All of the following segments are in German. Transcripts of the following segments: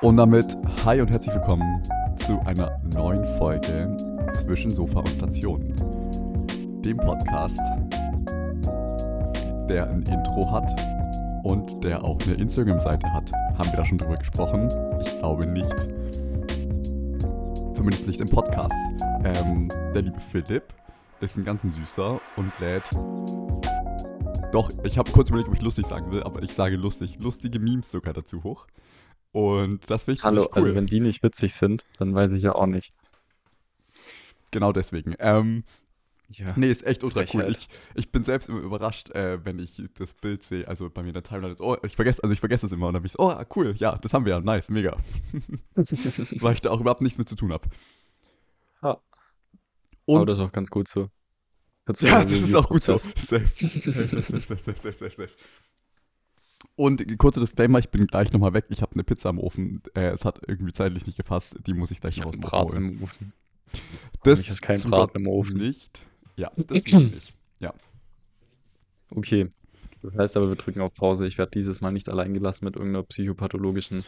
Und damit hi und herzlich willkommen zu einer neuen Folge zwischen Sofa und Station. Dem Podcast, der ein Intro hat und der auch eine Instagram-Seite hat. Haben wir da schon drüber gesprochen? Ich glaube nicht. Zumindest nicht im Podcast. Ähm, der liebe Philipp ist ein ganz süßer und lädt. Doch, ich habe kurz überlegt, ob ich lustig sagen will, aber ich sage lustig. Lustige Memes sogar dazu hoch. Und das finde ich Hallo, ziemlich cool. also wenn die nicht witzig sind, dann weiß ich ja auch nicht. Genau deswegen. Ähm, Ja. nee, ist echt ultra cool. Ich, ich bin selbst immer überrascht, äh, wenn ich das Bild sehe, also bei mir in der Timeline ist, oh, ich vergesse, also ich vergesse das immer und dann bin ich so, oh, cool, ja, das haben wir ja, nice, mega. Weil ich da auch überhaupt nichts mit zu tun habe. Ja. Aber das ist auch ganz gut so. Ja, das ist auch gut so. Safe, safe, safe, safe, safe, safe, safe. Und kurzer Disclaimer, ich bin gleich nochmal weg. Ich habe eine Pizza am Ofen. Äh, es hat irgendwie zeitlich nicht gepasst. Die muss ich gleich Ich noch einen Braten holen. im Ofen. Das keinen zu Braten im Ofen. Nicht. Ja, das nicht. Ja. Okay. Das heißt aber, wir drücken auf Pause. Ich werde dieses Mal nicht allein gelassen mit irgendeiner psychopathologischen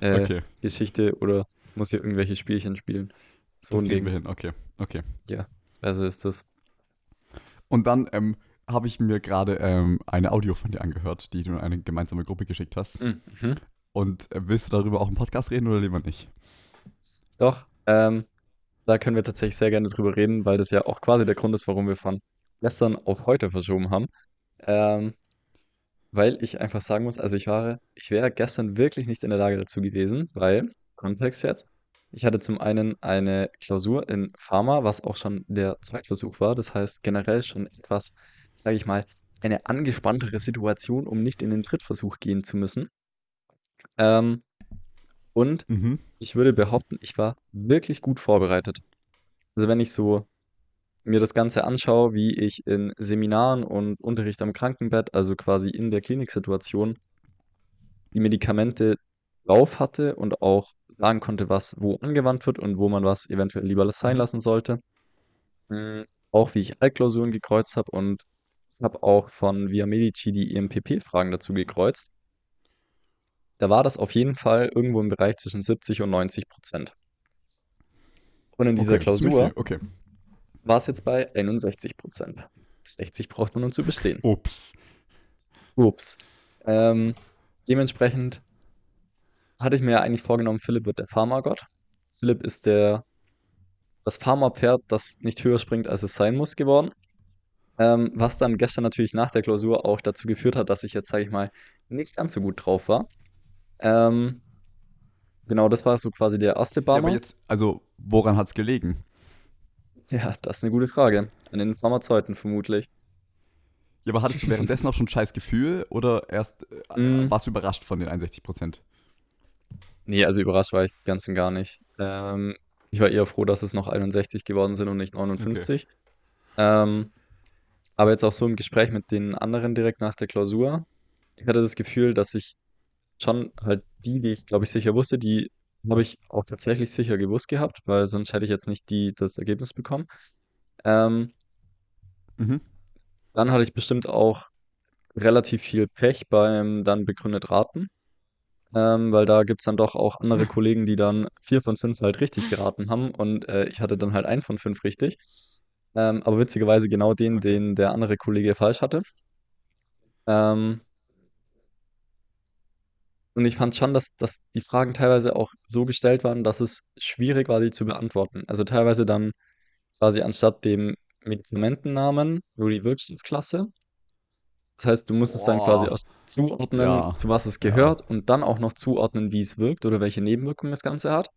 äh, Okay, Geschichte oder muss hier irgendwelche Spielchen spielen. So das ein kriegen wir hin. Okay, okay. Also ist das. Und dann ähm, habe ich mir gerade ähm, eine Audio von dir angehört, die du in eine gemeinsame Gruppe geschickt hast. Mhm. Und äh, willst du darüber auch im Podcast reden oder lieber nicht? Doch, ähm, da können wir tatsächlich sehr gerne drüber reden, weil das ja auch quasi der Grund ist, warum wir von gestern auf heute verschoben haben. Ähm, weil ich einfach sagen muss, also ich war, ich wäre gestern wirklich nicht in der Lage dazu gewesen, weil, Kontext jetzt, ich hatte zum einen eine Klausur in Pharma, was auch schon der Zweitversuch war. Das heißt generell schon etwas, sage ich mal, eine angespanntere Situation, um nicht in den Drittversuch gehen zu müssen. Ähm, und Mhm. ich würde behaupten, ich war wirklich gut vorbereitet. Also wenn ich so mir das Ganze anschaue, wie ich in Seminaren und Unterricht am Krankenbett, also quasi in der Kliniksituation, die Medikamente drauf hatte und auch sagen konnte, was wo angewandt wird und wo man was eventuell lieber sein lassen sollte. Mm, Auch wie ich Altklausuren gekreuzt habe und habe auch von Via Medici die EMPP-Fragen dazu gekreuzt. Da war das auf jeden Fall irgendwo im Bereich zwischen 70 und 90 Prozent. Und in dieser Okay, Klausur. Okay. war es jetzt bei 61 Prozent. 60 braucht man, um zu bestehen. Ups. Ups. Ähm, dementsprechend hatte ich mir ja eigentlich vorgenommen, Philipp wird der Pharmagott. Philipp ist der, das Pharmapferd, das nicht höher springt, als es sein muss, geworden. Ähm, was dann gestern natürlich nach der Klausur auch dazu geführt hat, dass ich jetzt, sage ich mal, nicht ganz so gut drauf war. Ähm, genau, das war so quasi der erste Ja, aber Barmer. jetzt, also, woran hat es gelegen? Ja, das ist eine gute Frage. An den Pharmazeuten vermutlich. Ja, aber hattest du währenddessen auch schon ein scheiß Gefühl oder erst äh, Mm. warst du überrascht von den 61 Prozent? Nee, also überrascht war ich ganz und gar nicht. Ähm, ich war eher froh, dass es noch 61 geworden sind und nicht 59. Ähm, aber jetzt auch so im Gespräch mit den anderen direkt nach der Klausur. Ich hatte das Gefühl, dass ich schon halt die, die ich glaube ich sicher wusste, die habe ich auch tatsächlich sicher gewusst gehabt, weil sonst hätte ich jetzt nicht die, das Ergebnis bekommen. Ähm, Mhm. dann hatte ich bestimmt auch relativ viel Pech beim dann begründet Raten. Ähm, weil da gibt es dann doch auch andere Kollegen, die dann vier von fünf halt richtig geraten haben und äh, ich hatte dann halt ein von fünf richtig. Ähm, aber witzigerweise genau den, den der andere Kollege falsch hatte. Ähm, und ich fand schon, dass, dass die Fragen teilweise auch so gestellt waren, dass es schwierig war, die zu beantworten. Also teilweise dann quasi anstatt dem Medikamentennamen nur die Wirkstoffklasse. Das heißt, du musst es dann quasi aus zuordnen, Ja. zu was es Ja. gehört und dann auch noch zuordnen, wie es wirkt oder welche Nebenwirkungen das Ganze hat.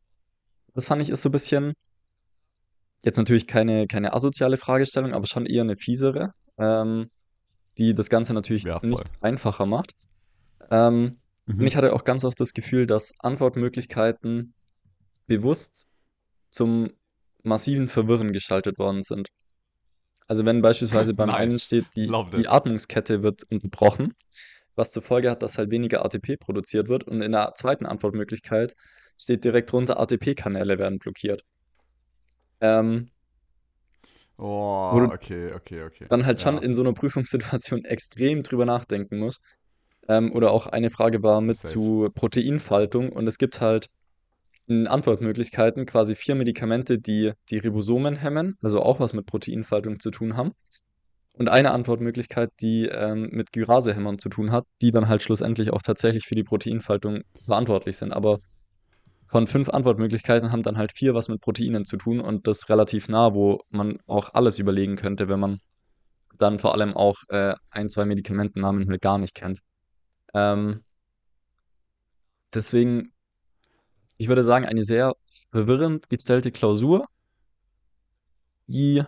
Das fand ich ist so ein bisschen, jetzt natürlich keine, keine asoziale Fragestellung, aber schon eher eine fiesere, ähm, die das Ganze natürlich Ja, nicht einfacher macht. Ähm, und Mhm. ich hatte auch ganz oft das Gefühl, dass Antwortmöglichkeiten bewusst zum massiven Verwirren geschaltet worden sind. Also wenn beispielsweise beim einen Nice. steht, die, die. Atmungskette wird unterbrochen, was zur Folge hat, dass halt weniger ATP produziert wird und in der zweiten Antwortmöglichkeit steht direkt drunter, ATP-Kanäle werden blockiert. Ähm, Oh, Wo du okay, okay, okay. dann halt schon Ja. in so einer Prüfungssituation extrem drüber nachdenken musst, Ähm, oder auch eine Frage war mit Safe. zu Proteinfaltung und es gibt halt in Antwortmöglichkeiten quasi vier Medikamente, die die Ribosomen hemmen, also auch was mit Proteinfaltung zu tun haben. Und eine Antwortmöglichkeit, die ähm, mit Gyrasehämmern zu tun hat, die dann halt schlussendlich auch tatsächlich für die Proteinfaltung verantwortlich sind. Aber von fünf Antwortmöglichkeiten haben dann halt vier was mit Proteinen zu tun und das relativ nah, wo man auch alles überlegen könnte, wenn man dann vor allem auch äh, ein, zwei Medikamentennamen halt gar nicht kennt. Ähm, deswegen, ich würde sagen, eine sehr verwirrend gestellte Klausur, die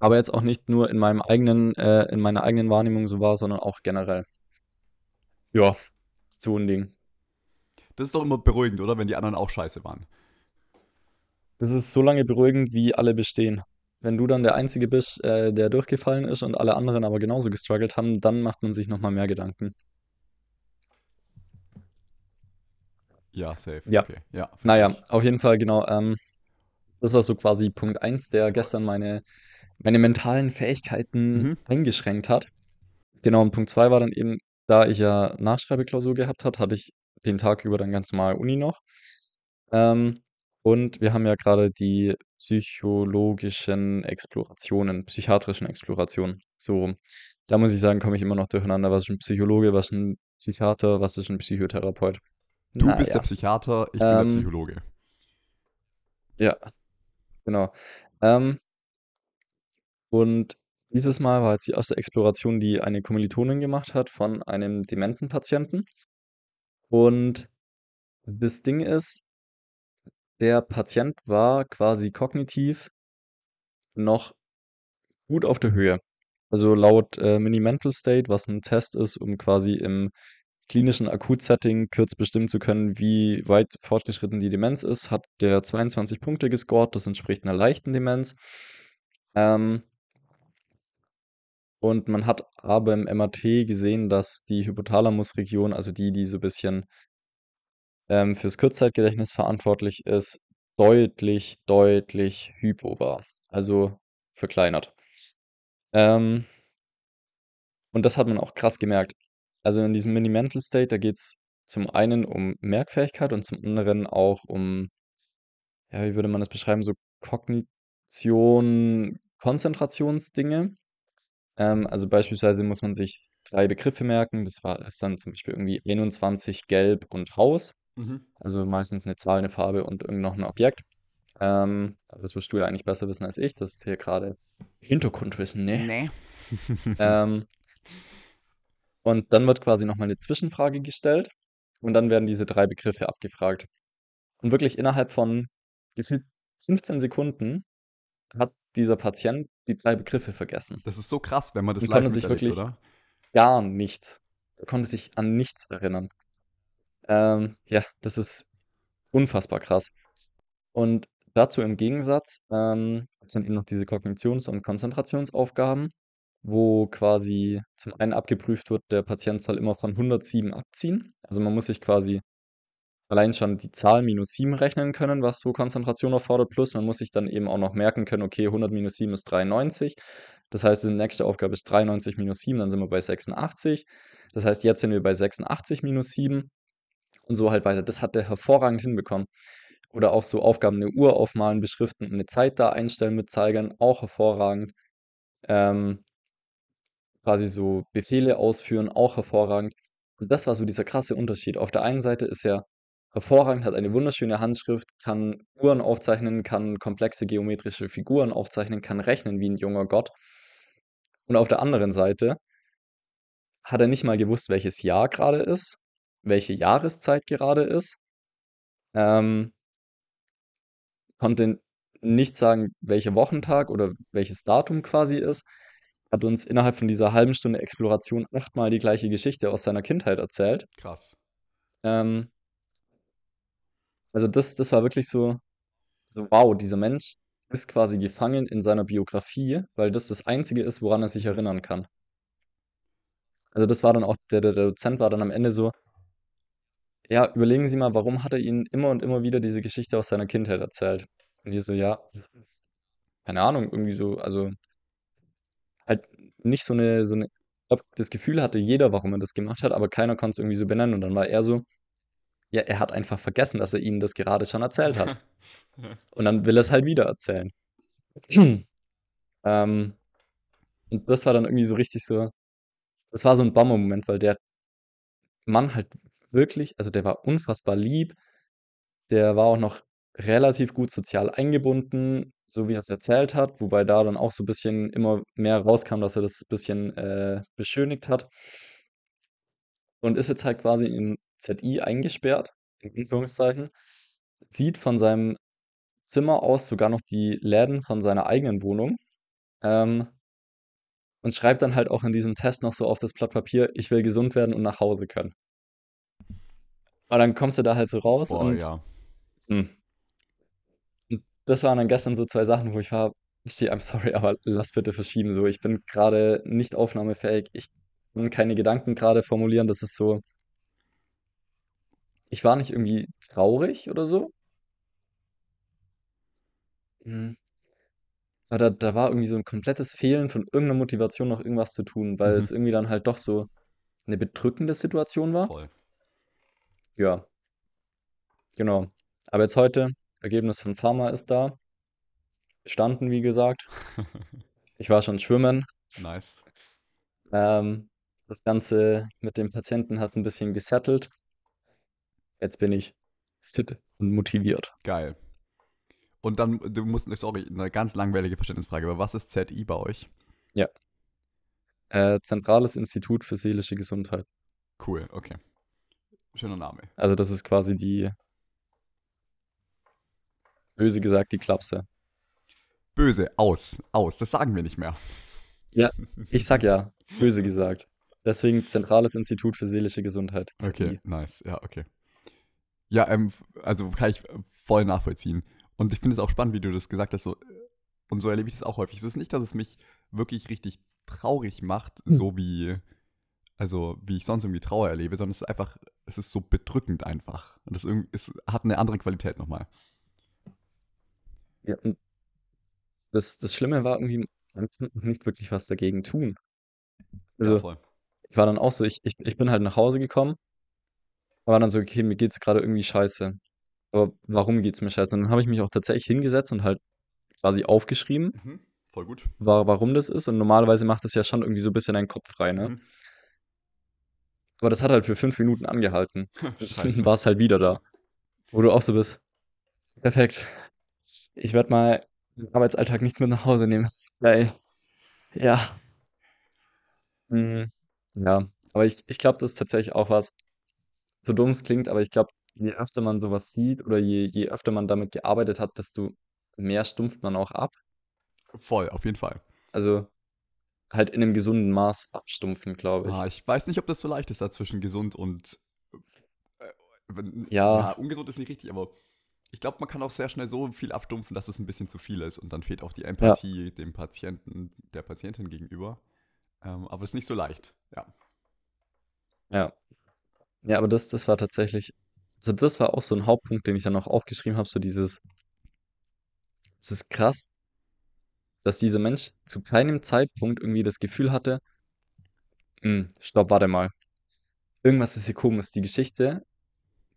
aber jetzt auch nicht nur in meinem eigenen, äh, in meiner eigenen Wahrnehmung so war, sondern auch generell. Ja, so ein Ding. Das ist doch immer beruhigend, oder? Wenn die anderen auch scheiße waren. Das ist so lange beruhigend, wie alle bestehen. Wenn du dann der Einzige bist, äh, der durchgefallen ist und alle anderen aber genauso gestruggelt haben, dann macht man sich nochmal mehr Gedanken. Ja, safe. Ja, Okay. Ja, naja, auf jeden Fall, genau. Ähm, das war so quasi Punkt eins, der gestern meine, meine mentalen Fähigkeiten Mhm. eingeschränkt hat. Genau, und Punkt 2 war dann eben, da ich ja Nachschreibeklausur gehabt hat, hatte ich den Tag über dann ganz normal Uni noch. Ähm, und wir haben ja gerade die psychologischen Explorationen, psychiatrischen Explorationen. So, da muss ich sagen, komme ich immer noch durcheinander. Was ist ein Psychologe, was ist ein Psychiater, was ist ein Psychotherapeut? Du bist der Psychiater, ich bin der ähm, Psychologe. ja, genau. Ähm, und dieses Mal war jetzt die erste Exploration, die eine Kommilitonin gemacht hat von einem dementen Patienten. Und das Ding ist, der Patient war quasi kognitiv noch gut auf der Höhe. Also laut äh, Mini-Mental State, was ein Test ist, um quasi im klinischen Akutsetting kurz bestimmen zu können, wie weit fortgeschritten die Demenz ist, hat der 22 Punkte gescored. Das entspricht einer leichten Demenz. Ähm, und man hat aber im MRT gesehen, dass die Hypothalamusregion, also die, die so ein bisschen ähm, fürs Kurzzeitgedächtnis verantwortlich ist, deutlich, deutlich hypo war. Also verkleinert. Ähm, und das hat man auch krass gemerkt. Also in diesem Mini-Mental State, da geht es zum einen um Merkfähigkeit und zum anderen auch um, ja, wie würde man das beschreiben, so Kognition, Konzentrationsdinge. Ähm, also beispielsweise muss man sich drei Begriffe merken. Das war ist dann zum Beispiel irgendwie 21 Gelb und Haus. Mhm. Also meistens eine Zahl, eine Farbe und irgend noch ein Objekt. Ähm, aber das wirst du ja eigentlich besser wissen als ich. Das ist hier gerade Hintergrundwissen, ne? Nee. Ähm, und dann wird quasi nochmal eine Zwischenfrage gestellt und dann werden diese drei Begriffe abgefragt. Und wirklich innerhalb von gefühlt 15 Sekunden hat dieser Patient die drei Begriffe vergessen Das ist so krass, wenn man das und live konnte sich wirklich oder? gar nichts, er konnte sich an nichts erinnern. Ähm, ja, das ist unfassbar krass. Und dazu im Gegensatz ähm, gibt es dann eben noch diese Kognitions- und Konzentrationsaufgaben, wo quasi zum einen abgeprüft wird, der Patient soll immer von 107 abziehen. Also man muss sich quasi allein schon die Zahl minus 7 rechnen können, was so Konzentration erfordert, plus man muss sich dann eben auch noch merken können, okay, 100 minus 7 ist 93. Das heißt, die nächste Aufgabe ist 93 minus 7, dann sind wir bei 86. Das heißt, jetzt sind wir bei 86 minus 7 und so halt weiter. Das hat der hervorragend hinbekommen. Oder auch so Aufgaben, eine Uhr aufmalen, beschriften und eine Zeit da einstellen mit Zeigern, auch hervorragend. Ähm, quasi so Befehle ausführen, auch hervorragend. Und das war so dieser krasse Unterschied. Auf der einen Seite ist er hervorragend, hat eine wunderschöne Handschrift, kann Uhren aufzeichnen, kann komplexe geometrische Figuren aufzeichnen, kann rechnen wie ein junger Gott. Und auf der anderen Seite hat er nicht mal gewusst, welches Jahr gerade ist, welche Jahreszeit gerade ist, ähm, konnte nicht sagen, welcher Wochentag oder welches Datum quasi ist, hat uns innerhalb von dieser halben Stunde Exploration achtmal die gleiche Geschichte aus seiner Kindheit erzählt. Krass. Ähm, also das, das war wirklich so, so, wow, dieser Mensch ist quasi gefangen in seiner Biografie, weil das das Einzige ist, woran er sich erinnern kann. Also das war dann auch, der, der, Dozent war dann am Ende so, ja, überlegen Sie mal, warum hat er Ihnen immer und immer wieder diese Geschichte aus seiner Kindheit erzählt? Und wir so, ja, keine Ahnung, irgendwie so, also halt nicht so eine, so eine glaube, das Gefühl hatte jeder, warum er das gemacht hat, aber keiner konnte es irgendwie so benennen. Und dann war er so, ja, er hat einfach vergessen, dass er ihnen das gerade schon erzählt hat. Und dann will er es halt wieder erzählen. ähm, und das war dann irgendwie so richtig so, das war so ein Bummer-Moment, weil der Mann halt wirklich, also der war unfassbar lieb, der war auch noch relativ gut sozial eingebunden, so wie er es erzählt hat, wobei da dann auch so ein bisschen immer mehr rauskam, dass er das ein bisschen äh, beschönigt hat. Und ist jetzt halt quasi im ZI eingesperrt, in Anführungszeichen, sieht von seinem Zimmer aus sogar noch die Läden von seiner eigenen Wohnung. Ähm, und schreibt dann halt auch in diesem Test noch so auf das Blatt Papier, ich will gesund werden und nach Hause können. Und dann kommst du da halt so raus Boah, und, ja. hm. und das waren dann gestern so zwei Sachen, wo ich war, Basti, I'm sorry, aber lass bitte verschieben. So, ich bin gerade nicht aufnahmefähig. Ich keine Gedanken gerade formulieren. Das ist so, ich war nicht irgendwie traurig oder so. Hm. Aber da, da war irgendwie so ein komplettes Fehlen von irgendeiner Motivation, noch irgendwas zu tun, weil Mhm. es irgendwie dann halt doch so eine bedrückende Situation war. Voll. Ja, genau. Aber jetzt heute, Ergebnis von Pharma ist da. Bestanden, wie gesagt. Ich war schon schwimmen. Nice. Ähm, das Ganze mit dem Patienten hat ein bisschen gesettelt. Jetzt bin ich fit und motiviert. Geil. Und dann, du musst, sorry, eine ganz langweilige Verständnisfrage, aber was ist ZI bei euch? Ja. Äh, Zentrales Institut für seelische Gesundheit. Cool, okay. Schöner Name. Also das ist quasi die, böse gesagt, die Klapse. Böse, aus, aus, das sagen wir nicht mehr. Ja, ich sag ja, böse gesagt. Deswegen Zentrales Institut für seelische Gesundheit. ZI. Okay, nice, ja, okay. Ja, ähm, also kann ich voll nachvollziehen. Und ich finde es auch spannend, wie du das gesagt hast. So, und so erlebe ich das auch häufig. Es ist nicht, dass es mich wirklich richtig traurig macht, Hm. so wie, also wie ich sonst irgendwie Trauer erlebe, sondern es ist einfach, es ist so bedrückend einfach. Und das irgendwie, es hat eine andere Qualität nochmal. Ja, und das, das Schlimme war irgendwie, man konnte nicht wirklich was dagegen tun. Also, ja, voll. Ich war dann auch so, ich, ich, ich bin halt nach Hause gekommen, war dann so, okay, mir geht's gerade irgendwie scheiße. Aber warum geht's mir scheiße? Und dann habe ich mich auch tatsächlich hingesetzt und halt quasi aufgeschrieben, Mhm. Voll gut. wa warum das ist. Und normalerweise macht das ja schon irgendwie so ein bisschen deinen Kopf frei, ne? Mhm. Aber das hat halt für fünf Minuten angehalten. Dann war es halt wieder da. Wo du auch so bist. Perfekt. Ich werde mal den Arbeitsalltag nicht mit nach Hause nehmen. Geil. Ja. Mhm. Ja. Aber ich, ich glaube, das ist tatsächlich auch was, so dumm es klingt, aber ich glaube, je öfter man sowas sieht oder je, je öfter man damit gearbeitet hat, desto mehr stumpft man auch ab. Voll, auf jeden Fall. Also halt in einem gesunden Maß abstumpfen, glaube ich. Ah, ich weiß nicht, ob das so leicht ist, da zwischen gesund und. Äh, wenn- Ja. ungesund ist nicht richtig, aber ich glaube, man kann auch sehr schnell so viel abstumpfen, dass es ein bisschen zu viel ist und dann fehlt auch die Empathie dem Patienten, der Patientin gegenüber. Ähm, aber es ist nicht so leicht, ja. Ja. Ja, aber das, das war tatsächlich, also das war auch so ein Hauptpunkt, den ich dann noch aufgeschrieben habe, so dieses, es ist krass, dass dieser Mensch zu keinem Zeitpunkt irgendwie das Gefühl hatte, "Hm, stopp, warte mal. Irgendwas ist hier komisch. Die Geschichte,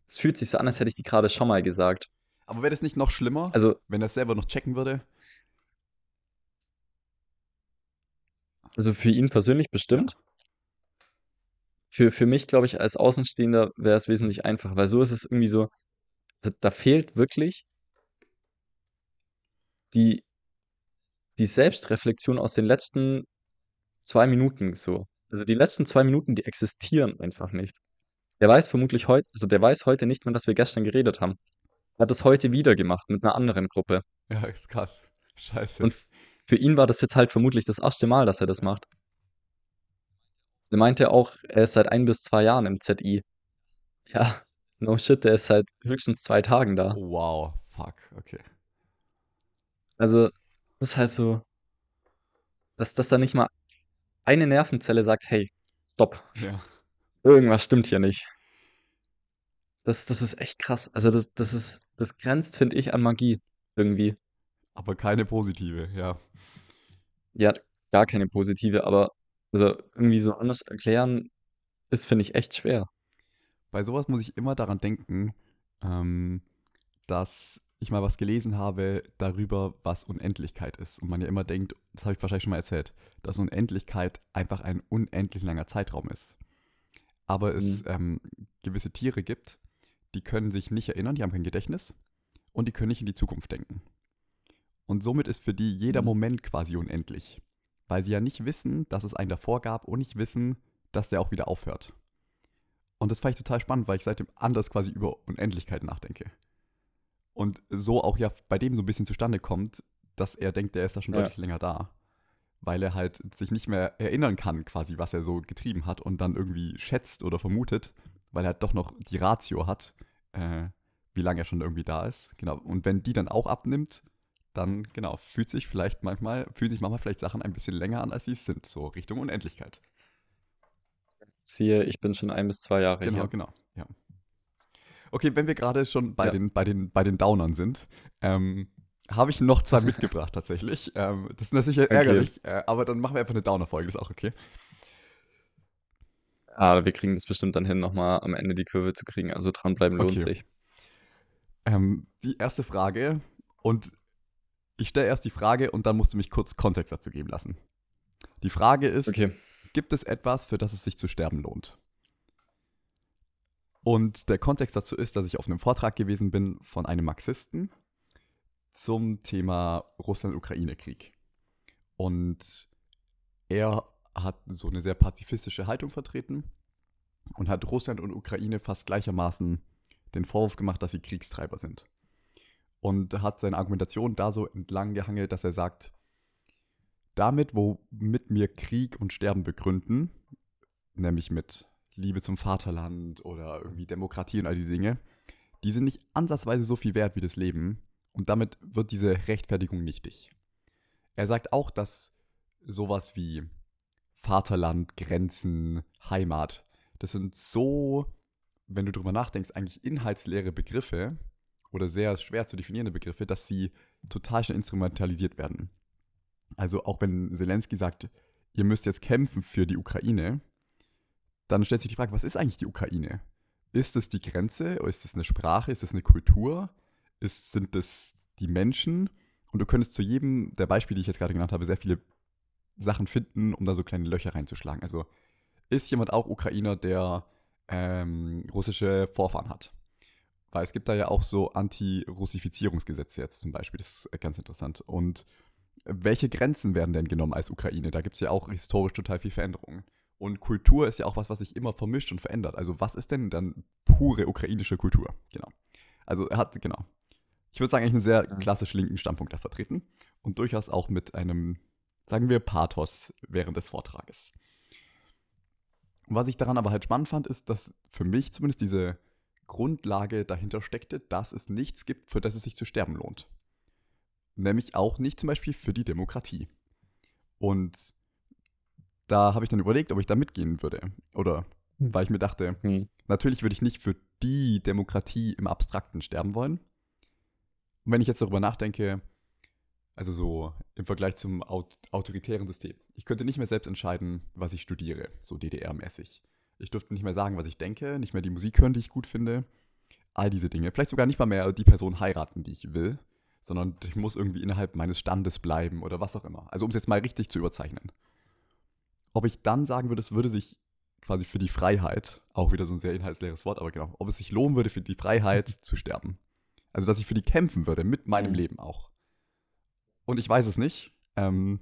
es fühlt sich so an, als hätte ich die gerade schon mal gesagt. Aber wäre das nicht noch schlimmer, Also, wenn er es selber noch checken würde? Also für ihn persönlich bestimmt. Für, für mich, glaube ich, als Außenstehender wäre es wesentlich einfacher, weil so ist es irgendwie so, da, da fehlt wirklich die, die Selbstreflexion aus den letzten zwei Minuten so. Also die letzten zwei Minuten, die existieren einfach nicht. Der weiß vermutlich heute, also der weiß heute nicht mehr, dass wir gestern geredet haben. Er hat es heute wieder gemacht mit einer anderen Gruppe. Ja, ist krass. Scheiße. Und für ihn war das jetzt halt vermutlich das erste Mal, dass er das macht. Er meinte auch, er ist seit ein bis zwei Jahren im ZI. Ja, no shit, der ist seit höchstens zwei Tagen da. wow, fuck, okay. Also, das ist halt so, dass, dass da nicht mal eine Nervenzelle sagt, hey, stopp, Ja. irgendwas stimmt hier nicht. Das, das ist echt krass. Also, das, das ist, das grenzt, finde ich, an Magie irgendwie. Aber keine positive, ja. Ja, gar keine positive, aber Also irgendwie so anders erklären ist, finde ich, echt schwer. Bei sowas muss ich immer daran denken, ähm, dass ich mal was gelesen habe darüber, was Unendlichkeit ist. Und man ja immer denkt, das habe ich wahrscheinlich schon mal erzählt, dass Unendlichkeit einfach ein unendlich langer Zeitraum ist. Aber es Mhm. ähm, gewisse Tiere gibt, die können sich nicht erinnern, die haben kein Gedächtnis und die können nicht in die Zukunft denken. Und somit ist für die jeder Mhm. Moment quasi unendlich. Weil sie ja nicht wissen, dass es einen davor gab und nicht wissen, dass der auch wieder aufhört. Und das fand ich total spannend, weil ich seitdem anders quasi über Unendlichkeit nachdenke. Und so auch ja bei dem so ein bisschen zustande kommt, dass er denkt, der ist da schon Ja. deutlich länger da. Weil er halt sich nicht mehr erinnern kann, quasi, was er so getrieben hat und dann irgendwie schätzt oder vermutet, weil er halt doch noch die Ratio hat, äh, wie lange er schon irgendwie da ist. Genau. Und wenn die dann auch abnimmt, dann, genau, fühlt sich vielleicht manchmal, fühlen sich manchmal vielleicht Sachen ein bisschen länger an, als sie es sind, so Richtung Unendlichkeit. Siehe, ich bin schon ein bis zwei Jahre Genau, hier. genau, ja. Okay, wenn wir gerade schon bei, Ja. den, bei, den, bei den Downern sind, ähm, habe ich noch zwei mitgebracht tatsächlich. Ähm, das ist natürlich Okay. ärgerlich, äh, aber dann machen wir einfach eine Downer-Folge, ist auch okay. Aber wir kriegen das bestimmt dann hin, nochmal am Ende die Kurve zu kriegen. Also dranbleiben lohnt Okay. sich. Ähm, die erste Frage und ich stelle erst die Frage und dann musst du mich kurz Kontext dazu geben lassen. Die Frage ist, Okay. gibt es etwas, für das es sich zu sterben lohnt? Und der Kontext dazu ist, dass ich auf einem Vortrag gewesen bin von einem Marxisten zum Thema Russland-Ukraine-Krieg. Und er hat so eine sehr pazifistische Haltung vertreten und hat Russland und Ukraine fast gleichermaßen den Vorwurf gemacht, dass sie Kriegstreiber sind. Und hat seine Argumentation da so entlang gehangelt, dass er sagt, damit, womit wir Krieg und Sterben begründen, nämlich mit Liebe zum Vaterland oder irgendwie Demokratie und all diese Dinge, die sind nicht ansatzweise so viel wert wie das Leben und damit wird diese Rechtfertigung nichtig. Er sagt auch, dass sowas wie Vaterland, Grenzen, Heimat, das sind so, wenn du drüber nachdenkst, eigentlich inhaltsleere Begriffe oder sehr schwer zu definierende Begriffe, dass sie total schnell instrumentalisiert werden. Also auch wenn Zelensky sagt, ihr müsst jetzt kämpfen für die Ukraine, dann stellt sich die Frage, was ist eigentlich die Ukraine? Ist es die Grenze? Ist es eine Sprache? Ist es eine Kultur? Ist, sind es die Menschen? Und du könntest zu jedem der Beispiele, die ich jetzt gerade genannt habe, sehr viele Sachen finden, um da so kleine Löcher reinzuschlagen. Also ist jemand auch Ukrainer, der ähm, russische Vorfahren hat? Weil es gibt da ja auch so Anti-Russifizierungsgesetze jetzt zum Beispiel. Das ist ganz interessant. Und welche Grenzen werden denn genommen als Ukraine? Da gibt es ja auch historisch total viel Veränderungen. Und Kultur ist ja auch was, was sich immer vermischt und verändert. Also was ist denn dann pure ukrainische Kultur? Genau. Also er hat, genau. Ich würde sagen, eigentlich einen sehr klassisch linken Standpunkt da vertreten. Und durchaus auch mit einem, sagen wir, Pathos während des Vortrages. Was ich daran aber halt spannend fand, ist, dass für mich zumindest diese Grundlage dahinter steckte, dass es nichts gibt, für das es sich zu sterben lohnt. Nämlich auch nicht zum Beispiel für die Demokratie. Und da habe ich dann überlegt, ob ich da mitgehen würde. Oder Hm. weil ich mir dachte, Hm. natürlich würde ich nicht für die Demokratie im Abstrakten sterben wollen. Und wenn ich jetzt darüber nachdenke, also so im Vergleich zum aut autoritären System, ich könnte nicht mehr selbst entscheiden, was ich studiere, so DDR-mäßig. Ich dürfte nicht mehr sagen, was ich denke, nicht mehr die Musik hören, die ich gut finde. All diese Dinge. Vielleicht sogar nicht mal mehr die Person heiraten, die ich will, sondern ich muss irgendwie innerhalb meines Standes bleiben oder was auch immer. Also um es jetzt mal richtig zu überzeichnen. Ob ich dann sagen würde, es würde sich quasi für die Freiheit, auch wieder so ein sehr inhaltsleeres Wort, aber genau, ob es sich lohnen würde, für die Freiheit zu sterben. Also, dass ich für die kämpfen würde, mit meinem Mhm. Leben auch. Und ich weiß es nicht, ähm,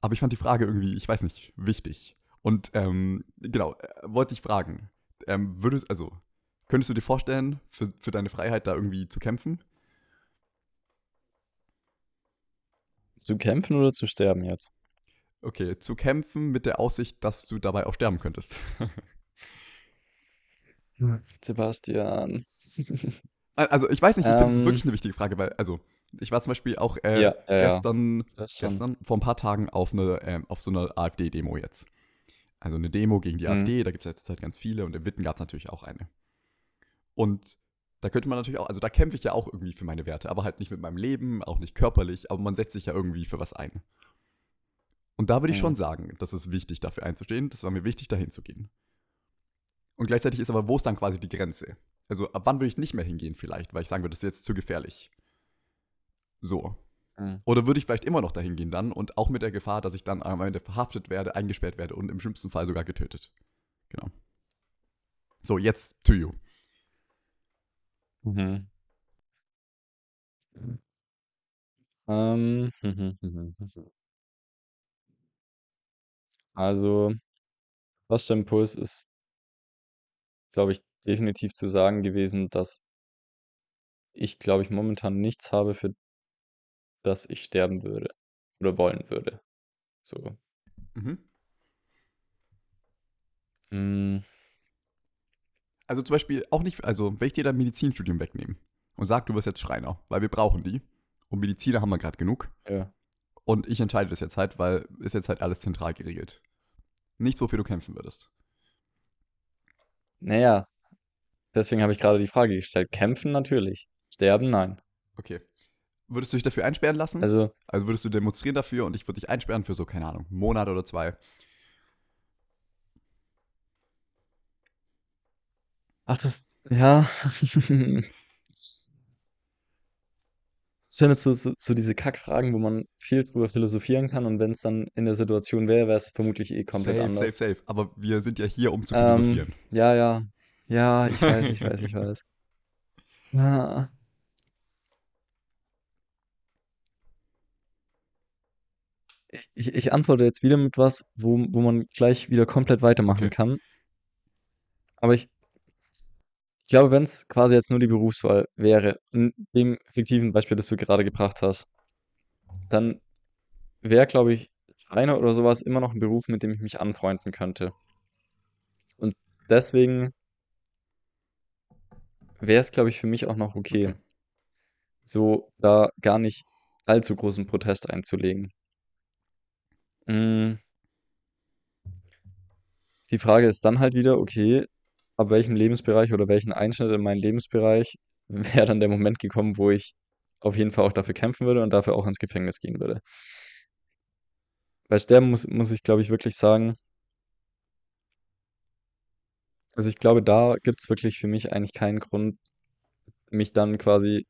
aber ich fand die Frage irgendwie, ich weiß nicht, wichtig. Und ähm, genau, äh, wollte ich fragen, ähm, würdest, also, könntest du dir vorstellen, für, für deine Freiheit da irgendwie zu kämpfen? Zu kämpfen oder zu sterben jetzt? Okay, zu kämpfen mit der Aussicht, dass du dabei auch sterben könntest. Sebastian. Also, ich weiß nicht, ich finde das Ähm. wirklich eine wichtige Frage, weil, also, ich war zum Beispiel auch äh, Ja, ja, gestern, gestern, vor ein paar Tagen auf, eine, ähm, auf so einer AfD-Demo jetzt. Also eine Demo gegen die Mhm. AfD, da gibt es ja zurzeit ganz viele und in Witten gab es natürlich auch eine. Und da könnte man natürlich auch, also da kämpfe ich ja auch irgendwie für meine Werte, aber halt nicht mit meinem Leben, auch nicht körperlich, aber man setzt sich ja irgendwie für was ein. Und da würde ich Mhm. schon sagen, das ist wichtig, dafür einzustehen. Das war mir wichtig, dahin zu gehen. Und gleichzeitig ist aber, wo ist dann quasi die Grenze? Also, ab wann würde ich nicht mehr hingehen, vielleicht, weil ich sagen würde, das ist jetzt zu gefährlich. So. Mhm. Oder würde ich vielleicht immer noch dahin gehen dann und auch mit der Gefahr, dass ich dann am Ende verhaftet werde, eingesperrt werde und im schlimmsten Fall sogar getötet. Genau. So, jetzt to you. Mhm. Ähm, also, erster Impuls ist, glaube ich, definitiv zu sagen gewesen, dass ich, glaube ich, momentan nichts habe, für das ich sterben würde oder wollen würde. So. Mhm. Mm, Also zum Beispiel auch nicht, also wenn ich dir dein Medizinstudium wegnehme und sag, du wirst jetzt Schreiner, weil wir brauchen die und Mediziner haben wir gerade genug ja. und ich entscheide das jetzt halt, weil ist jetzt halt alles zentral geregelt. Nichts, wofür du kämpfen würdest. Naja, deswegen habe ich gerade die Frage gestellt. Kämpfen natürlich. Sterben, nein. Okay. Würdest du dich dafür einsperren lassen? Also, Also würdest du demonstrieren dafür und ich würde dich einsperren für so, keine Ahnung, einen Monat oder zwei. ach, das, ja. Das sind jetzt so, so, so diese Kackfragen, wo man viel drüber philosophieren kann und wenn es dann in der Situation wäre, wäre es vermutlich eh komplett safe, anders. safe, safe. Aber wir sind ja hier, um zu Ähm, philosophieren. ja, ja. Ja, ich weiß, ich weiß, ich weiß. Ja. Ich, ich, antworte jetzt wieder mit was, wo, wo man gleich wieder komplett weitermachen Okay. kann. Aber ich, ich glaube, wenn es quasi jetzt nur die Berufswahl wäre, in dem fiktiven Beispiel, das du gerade gebracht hast, dann wäre, glaube ich, Schreiner oder sowas immer noch ein Beruf, mit dem ich mich anfreunden könnte. Und deswegen wäre es, glaube ich, für mich auch noch okay, Okay. so da gar nicht allzu großen Protest einzulegen. Mm, Die Frage ist dann halt wieder, okay, ab welchem Lebensbereich oder welchen Einschnitt in meinen Lebensbereich wäre dann der Moment gekommen, wo ich auf jeden Fall auch dafür kämpfen würde und dafür auch ins Gefängnis gehen würde. Bei Sterben muss, muss ich, glaube ich, wirklich sagen, also ich glaube, da gibt es wirklich für mich eigentlich keinen Grund, mich dann quasi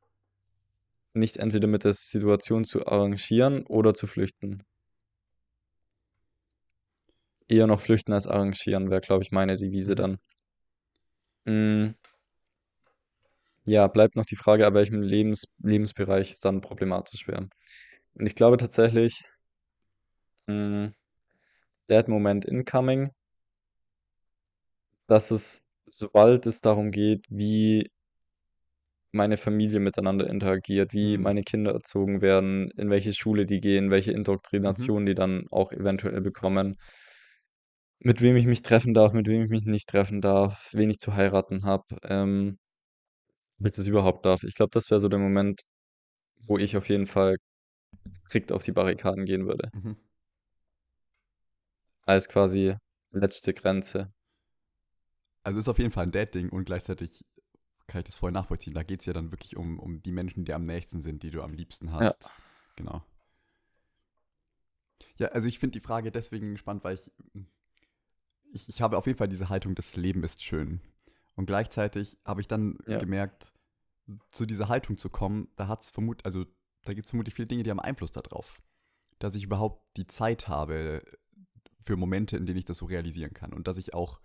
nicht entweder mit der Situation zu arrangieren oder zu flüchten. Eher noch flüchten als arrangieren wäre, glaube ich, meine Devise Mhm. dann. Mm, Ja, bleibt noch die Frage, ab welchem Lebens Lebensbereich es dann problematisch wäre. Und ich glaube tatsächlich, mh, That Moment Incoming, dass es, sobald es darum geht, wie meine Familie miteinander interagiert, wie Mhm. meine Kinder erzogen werden, in welche Schule die gehen, welche Mhm. Indoktrination die dann auch eventuell bekommen, mit wem ich mich treffen darf, mit wem ich mich nicht treffen darf, wen ich zu heiraten habe, ähm, ob ich das überhaupt darf. Ich glaube, das wäre so der Moment, wo ich auf jeden Fall strikt auf die Barrikaden gehen würde. Mhm. Als quasi letzte Grenze. Also ist auf jeden Fall ein Date-Ding und gleichzeitig kann ich das voll nachvollziehen. Da geht es ja dann wirklich um, um die Menschen, die am nächsten sind, die du am liebsten Ja. hast. Genau. Ja, also ich finde die Frage deswegen spannend, weil ich, ich, ich habe auf jeden Fall diese Haltung, das Leben ist schön. Und gleichzeitig habe ich dann Ja. gemerkt, zu dieser Haltung zu kommen, da hat es vermutlich, also da gibt es vermutlich viele Dinge, die haben Einfluss darauf. Dass ich überhaupt die Zeit habe für Momente, in denen ich das so realisieren kann. Und dass ich auch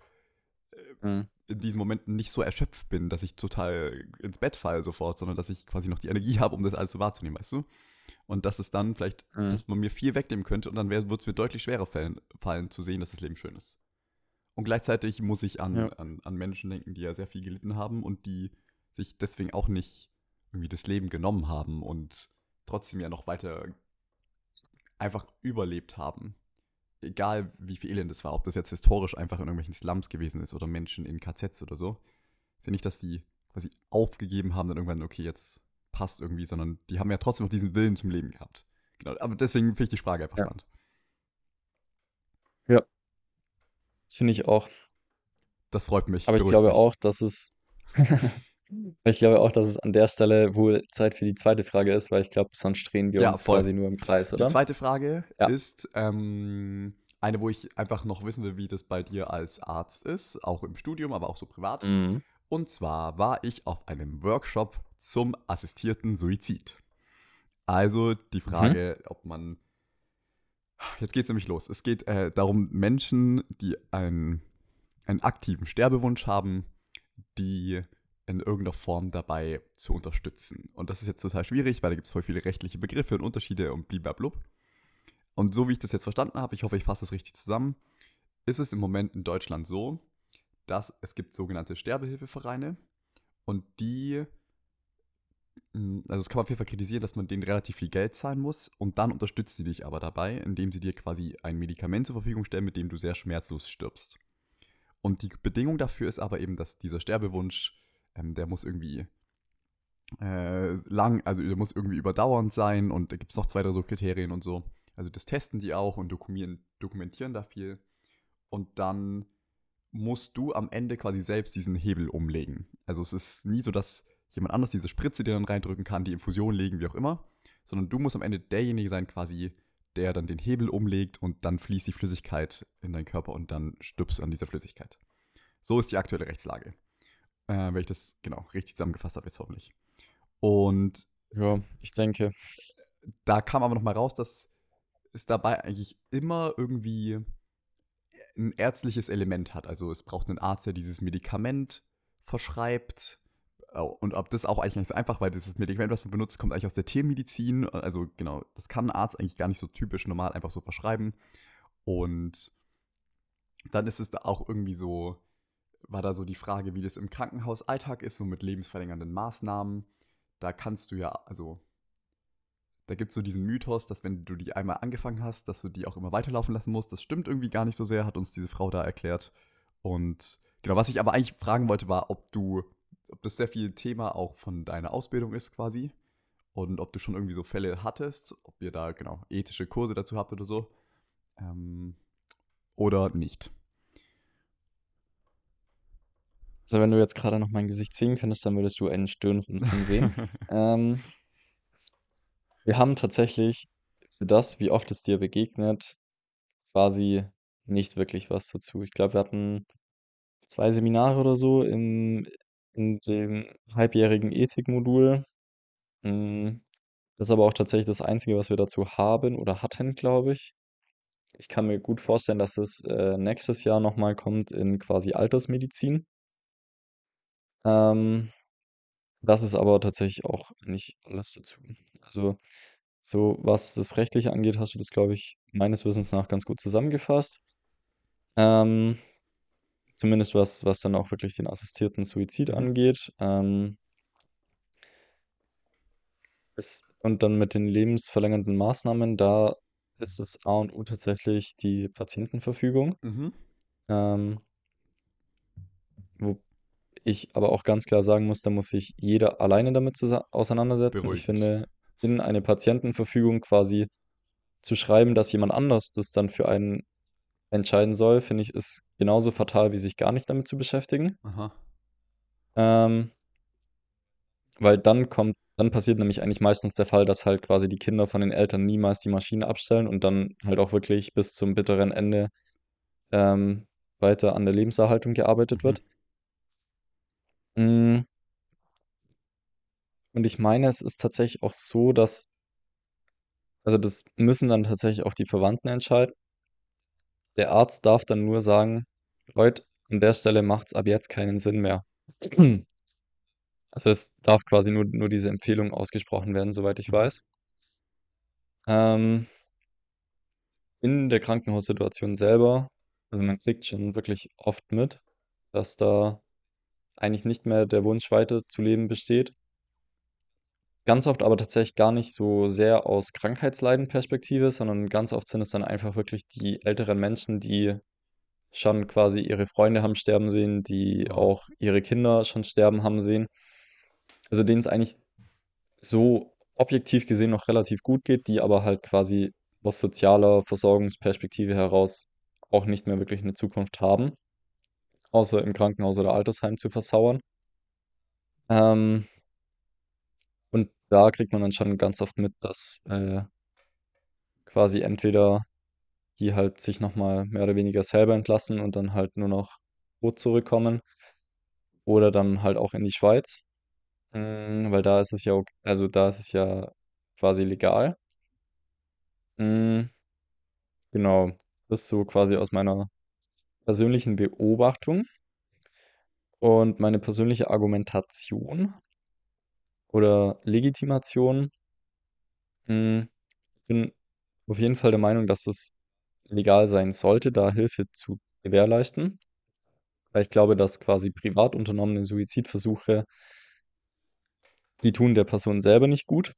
Mhm. in diesen Momenten nicht so erschöpft bin, dass ich total ins Bett falle sofort, sondern dass ich quasi noch die Energie habe, um das alles so wahrzunehmen, weißt du? Und dass es dann vielleicht, Mhm. dass man mir viel wegnehmen könnte und dann wird es mir deutlich schwerer fallen, fallen, zu sehen, dass das Leben schön ist. Und gleichzeitig muss ich an, Ja. an, an Menschen denken, die ja sehr viel gelitten haben und die sich deswegen auch nicht irgendwie das Leben genommen haben und trotzdem ja noch weiter einfach überlebt haben. Egal wie viel Elend es war, ob das jetzt historisch einfach in irgendwelchen Slums gewesen ist oder Menschen in KZs oder so. Ist ja nicht, dass die quasi aufgegeben haben, dann irgendwann, okay, jetzt passt irgendwie, sondern die haben ja trotzdem noch diesen Willen zum Leben gehabt. Genau, aber deswegen finde ich die Frage einfach Ja. spannend. Finde ich auch. Das freut mich. Aber ich glaube mich. auch, dass es Ich glaube auch, dass es an der Stelle wohl Zeit für die zweite Frage ist, weil ich glaube, sonst drehen wir Ja, uns voll. quasi nur im Kreis, Die oder? zweite Frage Ja. ist ähm, eine, wo ich einfach noch wissen will, wie das bei dir als Arzt ist, auch im Studium, aber auch so privat. Mhm. Und zwar war ich auf einem Workshop zum assistierten Suizid. Also die Frage, ob man. Jetzt geht es nämlich los. Es geht äh, darum, Menschen, die einen, einen aktiven Sterbewunsch haben, die in irgendeiner Form dabei zu unterstützen. Und das ist jetzt total schwierig, weil da gibt es voll viele rechtliche Begriffe und Unterschiede und bliblablub. Und so wie ich das jetzt verstanden habe, ich hoffe, ich fasse das richtig zusammen, ist es im Moment in Deutschland so, dass es gibt sogenannte Sterbehilfevereine und die, also das kann man auf jeden Fall kritisieren, dass man denen relativ viel Geld zahlen muss und dann unterstützt sie dich aber dabei, indem sie dir quasi ein Medikament zur Verfügung stellen, mit dem du sehr schmerzlos stirbst. Und die Bedingung dafür ist aber eben, dass dieser Sterbewunsch, ähm, der muss irgendwie äh, lang, also der muss irgendwie überdauernd sein und da gibt es noch zwei, drei so Kriterien und so. Also das testen die auch und dokumentieren da viel. Und dann musst du am Ende quasi selbst diesen Hebel umlegen. Also es ist nie so, dass jemand anders diese Spritze dir dann reindrücken kann, die Infusion legen, wie auch immer, sondern du musst am Ende derjenige sein, quasi, der dann den Hebel umlegt und dann fließt die Flüssigkeit in deinen Körper und dann stirbst du an dieser Flüssigkeit. So ist die aktuelle Rechtslage. Äh, wenn ich das genau richtig zusammengefasst habe, jetzt hoffentlich. Und Ja, ich denke. da kam aber noch mal raus, dass es dabei eigentlich immer irgendwie ein ärztliches Element hat. Also es braucht einen Arzt, der dieses Medikament verschreibt. Und ob das auch eigentlich nicht so einfach, weil dieses Medikament, was man benutzt, kommt eigentlich aus der Tiermedizin. Also genau, das kann ein Arzt eigentlich gar nicht so typisch normal einfach so verschreiben. Und dann ist es da auch irgendwie so, war da so die Frage, wie das im Krankenhausalltag ist, so mit lebensverlängernden Maßnahmen. Da kannst du ja, also da gibt es so diesen Mythos, dass wenn du die einmal angefangen hast, dass du die auch immer weiterlaufen lassen musst. Das stimmt irgendwie gar nicht so sehr, hat uns diese Frau da erklärt. Und genau, was ich aber eigentlich fragen wollte, war, ob du, ob das sehr viel Thema auch von deiner Ausbildung ist quasi. Und ob du schon irgendwie so Fälle hattest, ob ihr da genau ethische Kurse dazu habt oder so. Ähm, oder nicht. Also wenn du jetzt gerade noch mein Gesicht sehen könntest, dann würdest du einen Stirnrunzeln sehen. Ähm, wir haben tatsächlich für das, wie oft es dir begegnet, quasi nicht wirklich was dazu. Ich glaube, wir hatten zwei Seminare oder so im, in dem halbjährigen Ethikmodul. Mm, Das ist aber auch tatsächlich das Einzige, was wir dazu haben oder hatten, glaube ich. Ich kann mir gut vorstellen, dass es äh, nächstes Jahr nochmal kommt in quasi Altersmedizin. Ähm, das ist aber tatsächlich auch nicht alles dazu. Also, so was das Rechtliche angeht, hast du das, glaube ich, meines Wissens nach ganz gut zusammengefasst. Ähm, zumindest was, was dann auch wirklich den assistierten Suizid Mhm. angeht. Ähm, es, und dann mit den lebensverlängernden Maßnahmen, da ist das A und O tatsächlich die Patientenverfügung. Mhm. Ähm, wo ich aber auch ganz klar sagen muss, da muss sich jeder alleine damit auseinandersetzen. Ich Beruhigt. finde, in eine Patientenverfügung quasi zu schreiben, dass jemand anders das dann für einen entscheiden soll, finde ich, ist genauso fatal, wie sich gar nicht damit zu beschäftigen. Aha. Ähm, weil dann kommt, dann passiert nämlich eigentlich meistens der Fall, dass halt quasi die Kinder von den Eltern niemals die Maschine abstellen und dann halt auch wirklich bis zum bitteren Ende ähm, weiter an der Lebenserhaltung gearbeitet Mhm. wird. Mm, Und ich meine, es ist tatsächlich auch so, dass, also das müssen dann tatsächlich auch die Verwandten entscheiden. Der Arzt darf dann nur sagen, Leute, an der Stelle macht es ab jetzt keinen Sinn mehr. Also es darf quasi nur, nur diese Empfehlung ausgesprochen werden, soweit ich weiß. Ähm, in der Krankenhaussituation selber, also man kriegt schon wirklich oft mit, dass da eigentlich nicht mehr der Wunsch weiterzuleben besteht. Ganz oft aber tatsächlich gar nicht so sehr aus Krankheitsleiden-Perspektive, sondern ganz oft sind es dann einfach wirklich die älteren Menschen, die schon quasi ihre Freunde haben sterben sehen, die auch ihre Kinder schon sterben haben sehen. Also denen es eigentlich so objektiv gesehen noch relativ gut geht, die aber halt quasi aus sozialer Versorgungsperspektive heraus auch nicht mehr wirklich eine Zukunft haben, außer im Krankenhaus oder Altersheim zu versauern. Ähm, da kriegt man dann schon ganz oft mit, dass äh, quasi entweder die halt sich nochmal mehr oder weniger selber entlassen und dann halt nur noch tot zurückkommen oder dann halt auch in die Schweiz, Mm, weil da ist es ja, ok- also da ist es ja quasi legal. Mm, genau, das ist so quasi aus meiner persönlichen Beobachtung und meine persönliche Argumentation oder Legitimation. Mm, ich bin auf jeden Fall der Meinung, dass es legal sein sollte, da Hilfe zu gewährleisten. Weil ich glaube, dass quasi privat unternommene Suizidversuche, die tun der Person selber nicht gut,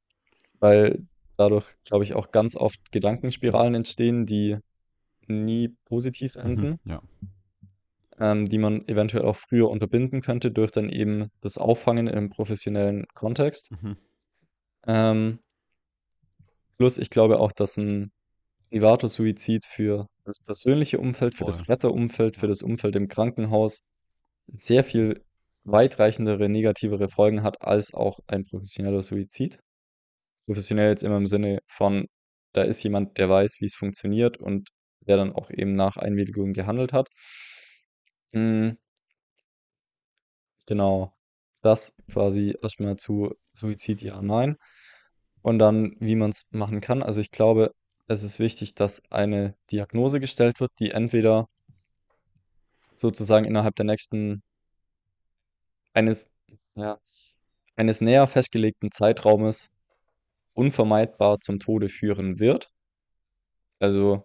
weil dadurch, glaube ich, auch ganz oft Gedankenspiralen entstehen, die nie positiv Mhm. enden, Ja. Ähm, die man eventuell auch früher unterbinden könnte durch dann eben das Auffangen in einem professionellen Kontext. Mhm. Ähm, plus, ich glaube auch, dass ein privater Suizid für das persönliche Umfeld, für Voll. das Retterumfeld, für das Umfeld im Krankenhaus sehr viel weitreichendere negativere Folgen hat als auch ein professioneller Suizid. Professionell jetzt immer im Sinne von, da ist jemand, der weiß, wie es funktioniert und der dann auch eben nach Einwilligung gehandelt hat. Mm, genau. Das quasi erstmal zu Suizid, ja, nein. Und dann, wie man es machen kann. Also ich glaube, es ist wichtig, dass eine Diagnose gestellt wird, die entweder sozusagen innerhalb der nächsten eines, ja, eines näher festgelegten Zeitraumes unvermeidbar zum Tode führen wird. Also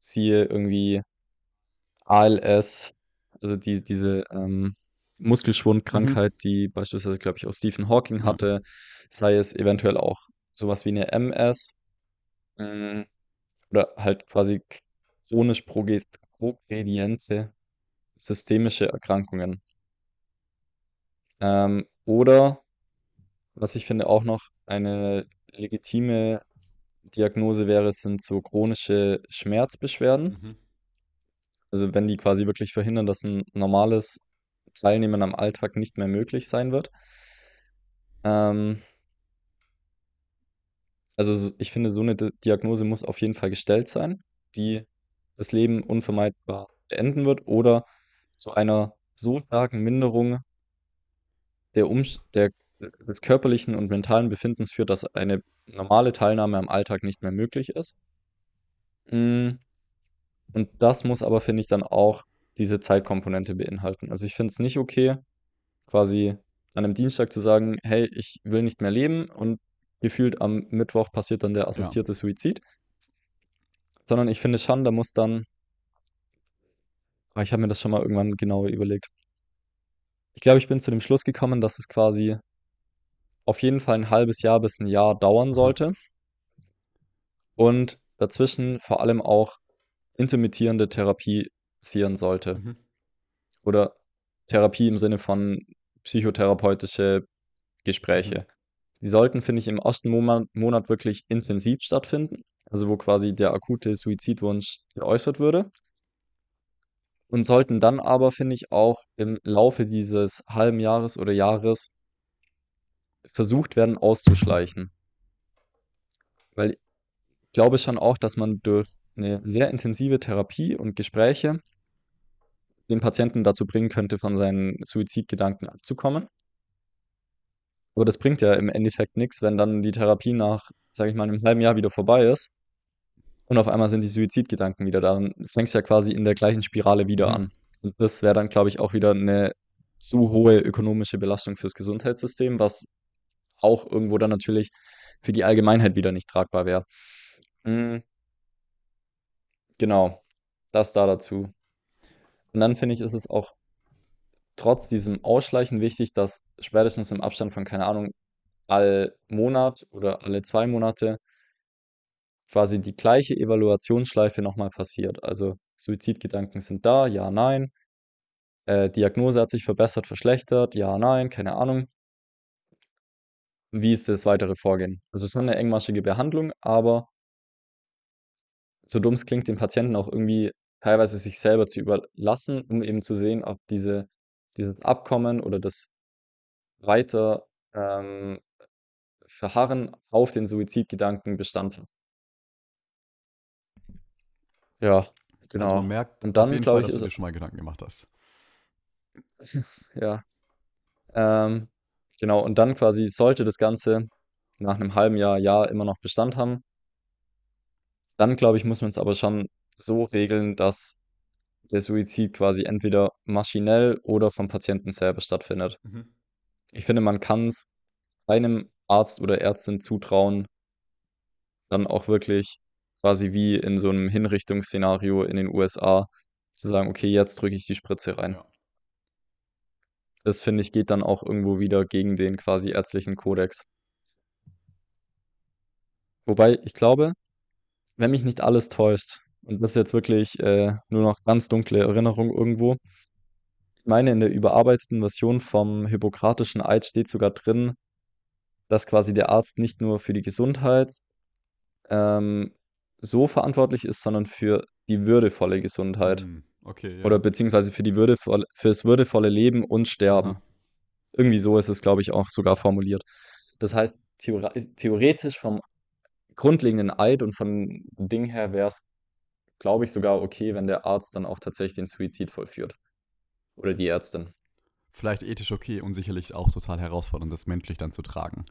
siehe irgendwie ALS, also die, diese ähm, Mhm. Muskelschwundkrankheit, die beispielsweise, glaube ich, auch Stephen Hawking hatte, sei es eventuell auch sowas wie eine MS mm, oder halt quasi chronisch progrediente systemische Erkrankungen. Ähm, oder, was ich finde auch noch eine legitime Diagnose wäre, sind so chronische Schmerzbeschwerden. Mhm. Also wenn die quasi wirklich verhindern, dass ein normales Teilnehmen am Alltag nicht mehr möglich sein wird. Ähm, also so- ich finde, so eine Di- Diagnose muss auf jeden Fall gestellt sein, die das Leben unvermeidbar beenden wird oder zu einer so starken Minderung der Umst der, des körperlichen und mentalen Befindens führt, dass eine normale Teilnahme am Alltag nicht mehr möglich ist. Mm, Und das muss aber, finde ich, dann auch diese Zeitkomponente beinhalten. Also ich finde es nicht okay, quasi an einem Dienstag zu sagen, hey, ich will nicht mehr leben und gefühlt am Mittwoch passiert dann der Ja. assistierte Suizid, sondern ich finde schon, da muss dann, ich habe mir das schon mal irgendwann genauer überlegt. Ich glaube, ich bin zu dem Schluss gekommen, dass es quasi auf jeden Fall ein halbes Jahr bis ein Jahr dauern sollte und dazwischen vor allem auch intermittierende Therapie passieren sollte. Mhm. Oder Therapie im Sinne von psychotherapeutische Mhm. Gespräche. Die sollten, finde ich, im ersten Monat, Monat wirklich intensiv stattfinden, also wo quasi der akute Suizidwunsch geäußert würde. Und sollten dann aber, finde ich, auch im Laufe dieses halben Jahres oder Jahres versucht werden auszuschleichen. Weil ich glaube schon auch, dass man durch eine sehr intensive Therapie und Gespräche den Patienten dazu bringen könnte, von seinen Suizidgedanken abzukommen. Aber das bringt ja im Endeffekt nichts, wenn dann die Therapie nach, sage ich mal, einem halben Jahr wieder vorbei ist und auf einmal sind die Suizidgedanken wieder da. Dann fängst du ja quasi in der gleichen Spirale wieder Mhm. an. Und das wäre dann, glaube ich, auch wieder eine zu hohe ökonomische Belastung fürs Gesundheitssystem, was auch irgendwo dann natürlich für die Allgemeinheit wieder nicht tragbar wäre. Mm, genau, das da dazu. Und dann finde ich, ist es auch trotz diesem Ausschleichen wichtig, dass spätestens im Abstand von, keine Ahnung, all Monat oder alle zwei Monate quasi die gleiche Evaluationsschleife nochmal passiert. Also Suizidgedanken sind da, ja, nein. Äh, Diagnose hat sich verbessert, verschlechtert, ja, nein, keine Ahnung. Wie ist das weitere Vorgehen? Also schon eine engmaschige Behandlung, aber so dumm es klingt, den Patienten auch irgendwie teilweise sich selber zu überlassen, um eben zu sehen, ob diese, dieses Abkommen oder das weiter ähm, verharren auf den Suizidgedanken Bestand hat. Ja, Also man genau. merkt Und dann, glaube ich, dass du dir schon mal Gedanken gemacht hast. ja, ähm, genau. Und dann quasi sollte das Ganze nach einem halben Jahr, Jahr immer noch Bestand haben. Dann, glaube ich, muss man es aber schon so regeln, dass der Suizid quasi entweder maschinell oder vom Patienten selber stattfindet. Mhm. Ich finde, man kann es einem Arzt oder Ärztin zutrauen, dann auch wirklich quasi wie in so einem Hinrichtungsszenario in den USA zu sagen, okay, jetzt drücke ich die Spritze rein. Ja. Das finde ich geht dann auch irgendwo wieder gegen den quasi ärztlichen Kodex. Wobei ich glaube, wenn mich nicht alles täuscht, und das ist jetzt wirklich äh, nur noch ganz dunkle Erinnerung irgendwo, ich meine, in der überarbeiteten Version vom Hippokratischen Eid steht sogar drin, dass quasi der Arzt nicht nur für die Gesundheit ähm, so verantwortlich ist, sondern für die würdevolle Gesundheit. Hm, okay, Oder ja. beziehungsweise für die würdevolle, fürs würdevolle Leben und Sterben. Aha. Irgendwie so ist es, glaube ich, auch sogar formuliert. Das heißt, theoretisch vom grundlegenden Eid und von Ding her wäre es, glaube ich, sogar okay, wenn der Arzt dann auch tatsächlich den Suizid vollführt. Oder die Ärztin. Vielleicht ethisch okay und sicherlich auch total herausfordernd, das menschlich dann zu tragen.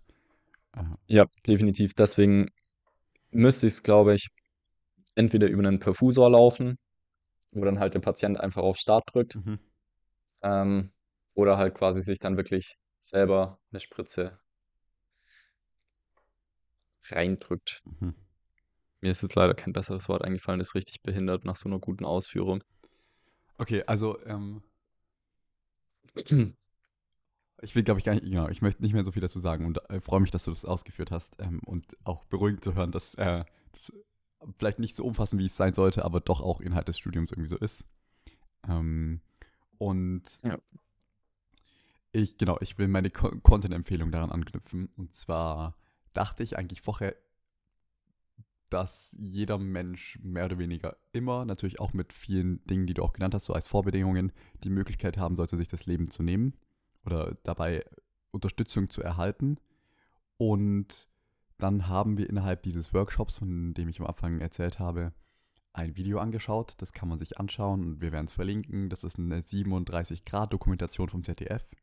Äh, Ja, definitiv. Deswegen müsste ich es, glaube ich, entweder über einen Perfusor laufen, wo dann halt der Patient einfach auf Start drückt, mhm. ähm, oder halt quasi sich dann wirklich selber eine Spritze reindrückt. Mhm. Mir ist jetzt leider kein besseres Wort eingefallen, ist richtig behindert nach so einer guten Ausführung. Okay, also ähm, ich will, glaube ich, gar nicht, genau, ich möchte nicht mehr so viel dazu sagen und äh, freue mich, dass du das ausgeführt hast ähm, und auch beruhigend zu hören, dass äh, das vielleicht nicht so umfassend, wie es sein sollte, aber doch auch Inhalt des Studiums irgendwie so ist. Ähm, und Ja. ich, genau, ich will meine Co Content-Empfehlung daran anknüpfen. Und zwar dachte ich eigentlich vorher, dass jeder Mensch mehr oder weniger immer, natürlich auch mit vielen Dingen, die du auch genannt hast, so als Vorbedingungen, die Möglichkeit haben sollte, sich das Leben zu nehmen oder dabei Unterstützung zu erhalten. Und dann haben wir innerhalb dieses Workshops, von dem ich am Anfang erzählt habe, ein Video angeschaut. Das kann man sich anschauen und wir werden es verlinken. Das ist eine 37-Grad-Dokumentation vom ZDF.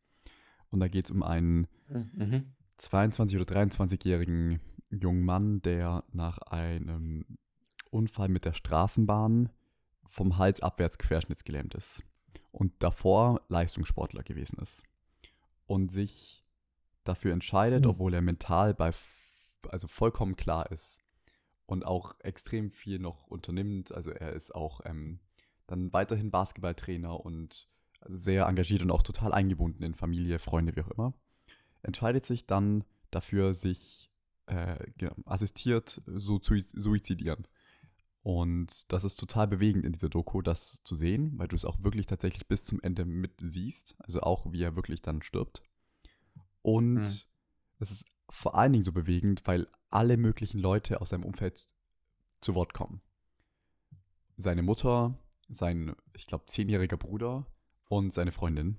Und da geht es um einen Mhm. 22- oder 23-jährigen jungen Mann, der nach einem Unfall mit der Straßenbahn vom Hals abwärts querschnittsgelähmt ist und davor Leistungssportler gewesen ist und sich dafür entscheidet, Mhm. obwohl er mental bei also vollkommen klar ist und auch extrem viel noch unternimmt. Also er ist auch ähm, dann weiterhin Basketballtrainer und sehr engagiert und auch total eingebunden in Familie, Freunde, wie auch immer. Entscheidet sich dann dafür, sich äh, genau, assistiert so zu suizidieren. Und das ist total bewegend in dieser Doku, das zu sehen, weil du es auch wirklich tatsächlich bis zum Ende mit siehst. Also auch, wie er wirklich dann stirbt. Und Mhm. es ist vor allen Dingen so bewegend, weil alle möglichen Leute aus seinem Umfeld zu Wort kommen. Seine Mutter, sein, ich glaube, zehnjähriger Bruder und seine Freundin.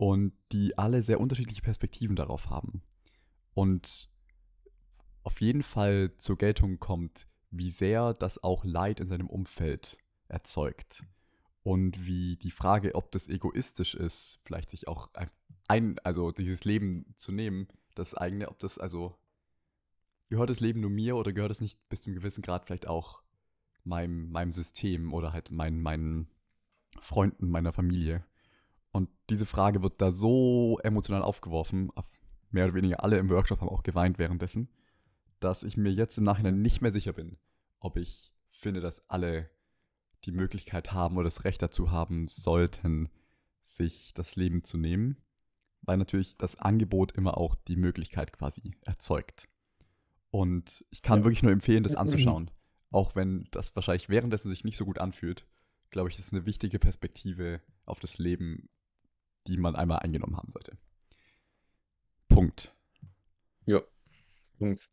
Und die alle sehr unterschiedliche Perspektiven darauf haben. Und auf jeden Fall zur Geltung kommt, wie sehr das auch Leid in seinem Umfeld erzeugt. Und wie die Frage, ob das egoistisch ist, vielleicht sich auch ein, also dieses Leben zu nehmen, das eigene, ob das also gehört das Leben nur mir oder gehört es nicht bis zu einem gewissen Grad vielleicht auch meinem, meinem System oder halt meinen, meinen Freunden, meiner Familie. Und diese Frage wird da so emotional aufgeworfen, mehr oder weniger alle im Workshop haben auch geweint währenddessen, dass ich mir jetzt im Nachhinein nicht mehr sicher bin, ob ich finde, dass alle die Möglichkeit haben oder das Recht dazu haben sollten, sich das Leben zu nehmen, weil natürlich das Angebot immer auch die Möglichkeit quasi erzeugt. Und ich kann Ja. wirklich nur empfehlen, das anzuschauen. Auch wenn das wahrscheinlich währenddessen sich nicht so gut anfühlt, glaube ich, das ist eine wichtige Perspektive auf das Leben, die man einmal eingenommen haben sollte. Punkt. Ja. Punkt.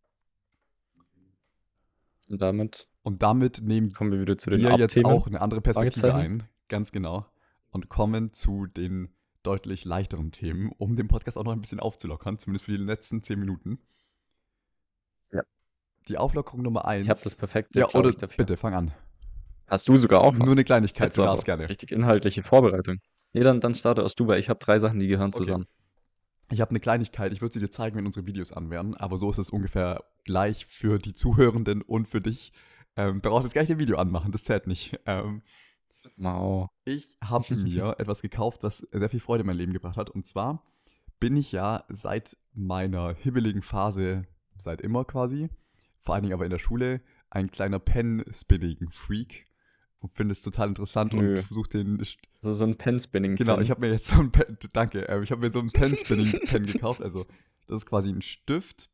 Und damit Und damit nehmen kommen wir wieder zu den wir jetzt auch eine andere Perspektive ein, ganz genau, und kommen zu den deutlich leichteren Themen, um den Podcast auch noch ein bisschen aufzulockern, zumindest für die letzten zehn Minuten. Ja. Die Auflockerung Nummer eins. Ich habe das perfekte, Ja, oder bitte, fang an. Hast du sogar auch was? Nur eine Kleinigkeit, du darfst gerne. Richtig inhaltliche Vorbereitung. Nee, dann, dann starte aus du, weil ich habe drei Sachen, die gehören Okay. zusammen. Ich habe eine Kleinigkeit, ich würde sie dir zeigen, wenn unsere Videos an wären, aber so ist es ungefähr gleich für die Zuhörenden und für dich. Ähm, brauchst jetzt gleich ein Video anmachen, das zählt nicht. Ähm, Wow. ich habe mir etwas gekauft, was sehr viel Freude in mein Leben gebracht hat. Und zwar bin ich ja seit meiner hibbeligen Phase, seit immer quasi, vor allen Dingen aber in der Schule, ein kleiner Pen-Spinning-Freak und finde es total interessant Nö. und versuche den So, so ein Pen-Spinning. Genau, ich habe mir jetzt so ein Pen, danke, ähm, ich habe mir so einen Pen-Spinning-Pen gekauft. Also, das ist quasi ein Stift,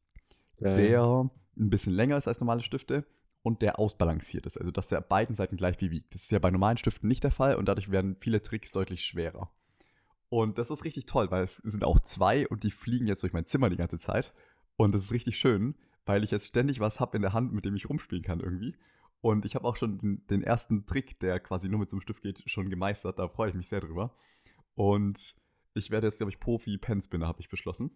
der ein bisschen länger ist als normale Stifte und der ausbalanciert ist. Also, dass der beiden Seiten gleich wie wiegt. Das ist ja bei normalen Stiften nicht der Fall und dadurch werden viele Tricks deutlich schwerer. Und das ist richtig toll, weil es sind auch zwei und die fliegen jetzt durch mein Zimmer die ganze Zeit. Und das ist richtig schön, weil ich jetzt ständig was habe in der Hand, mit dem ich rumspielen kann irgendwie. Und ich habe auch schon den, den ersten Trick, der quasi nur mit so einem Stift geht, schon gemeistert. Da freue ich mich sehr drüber. Und ich werde jetzt, glaube ich, Profi-Penspinner, habe ich beschlossen.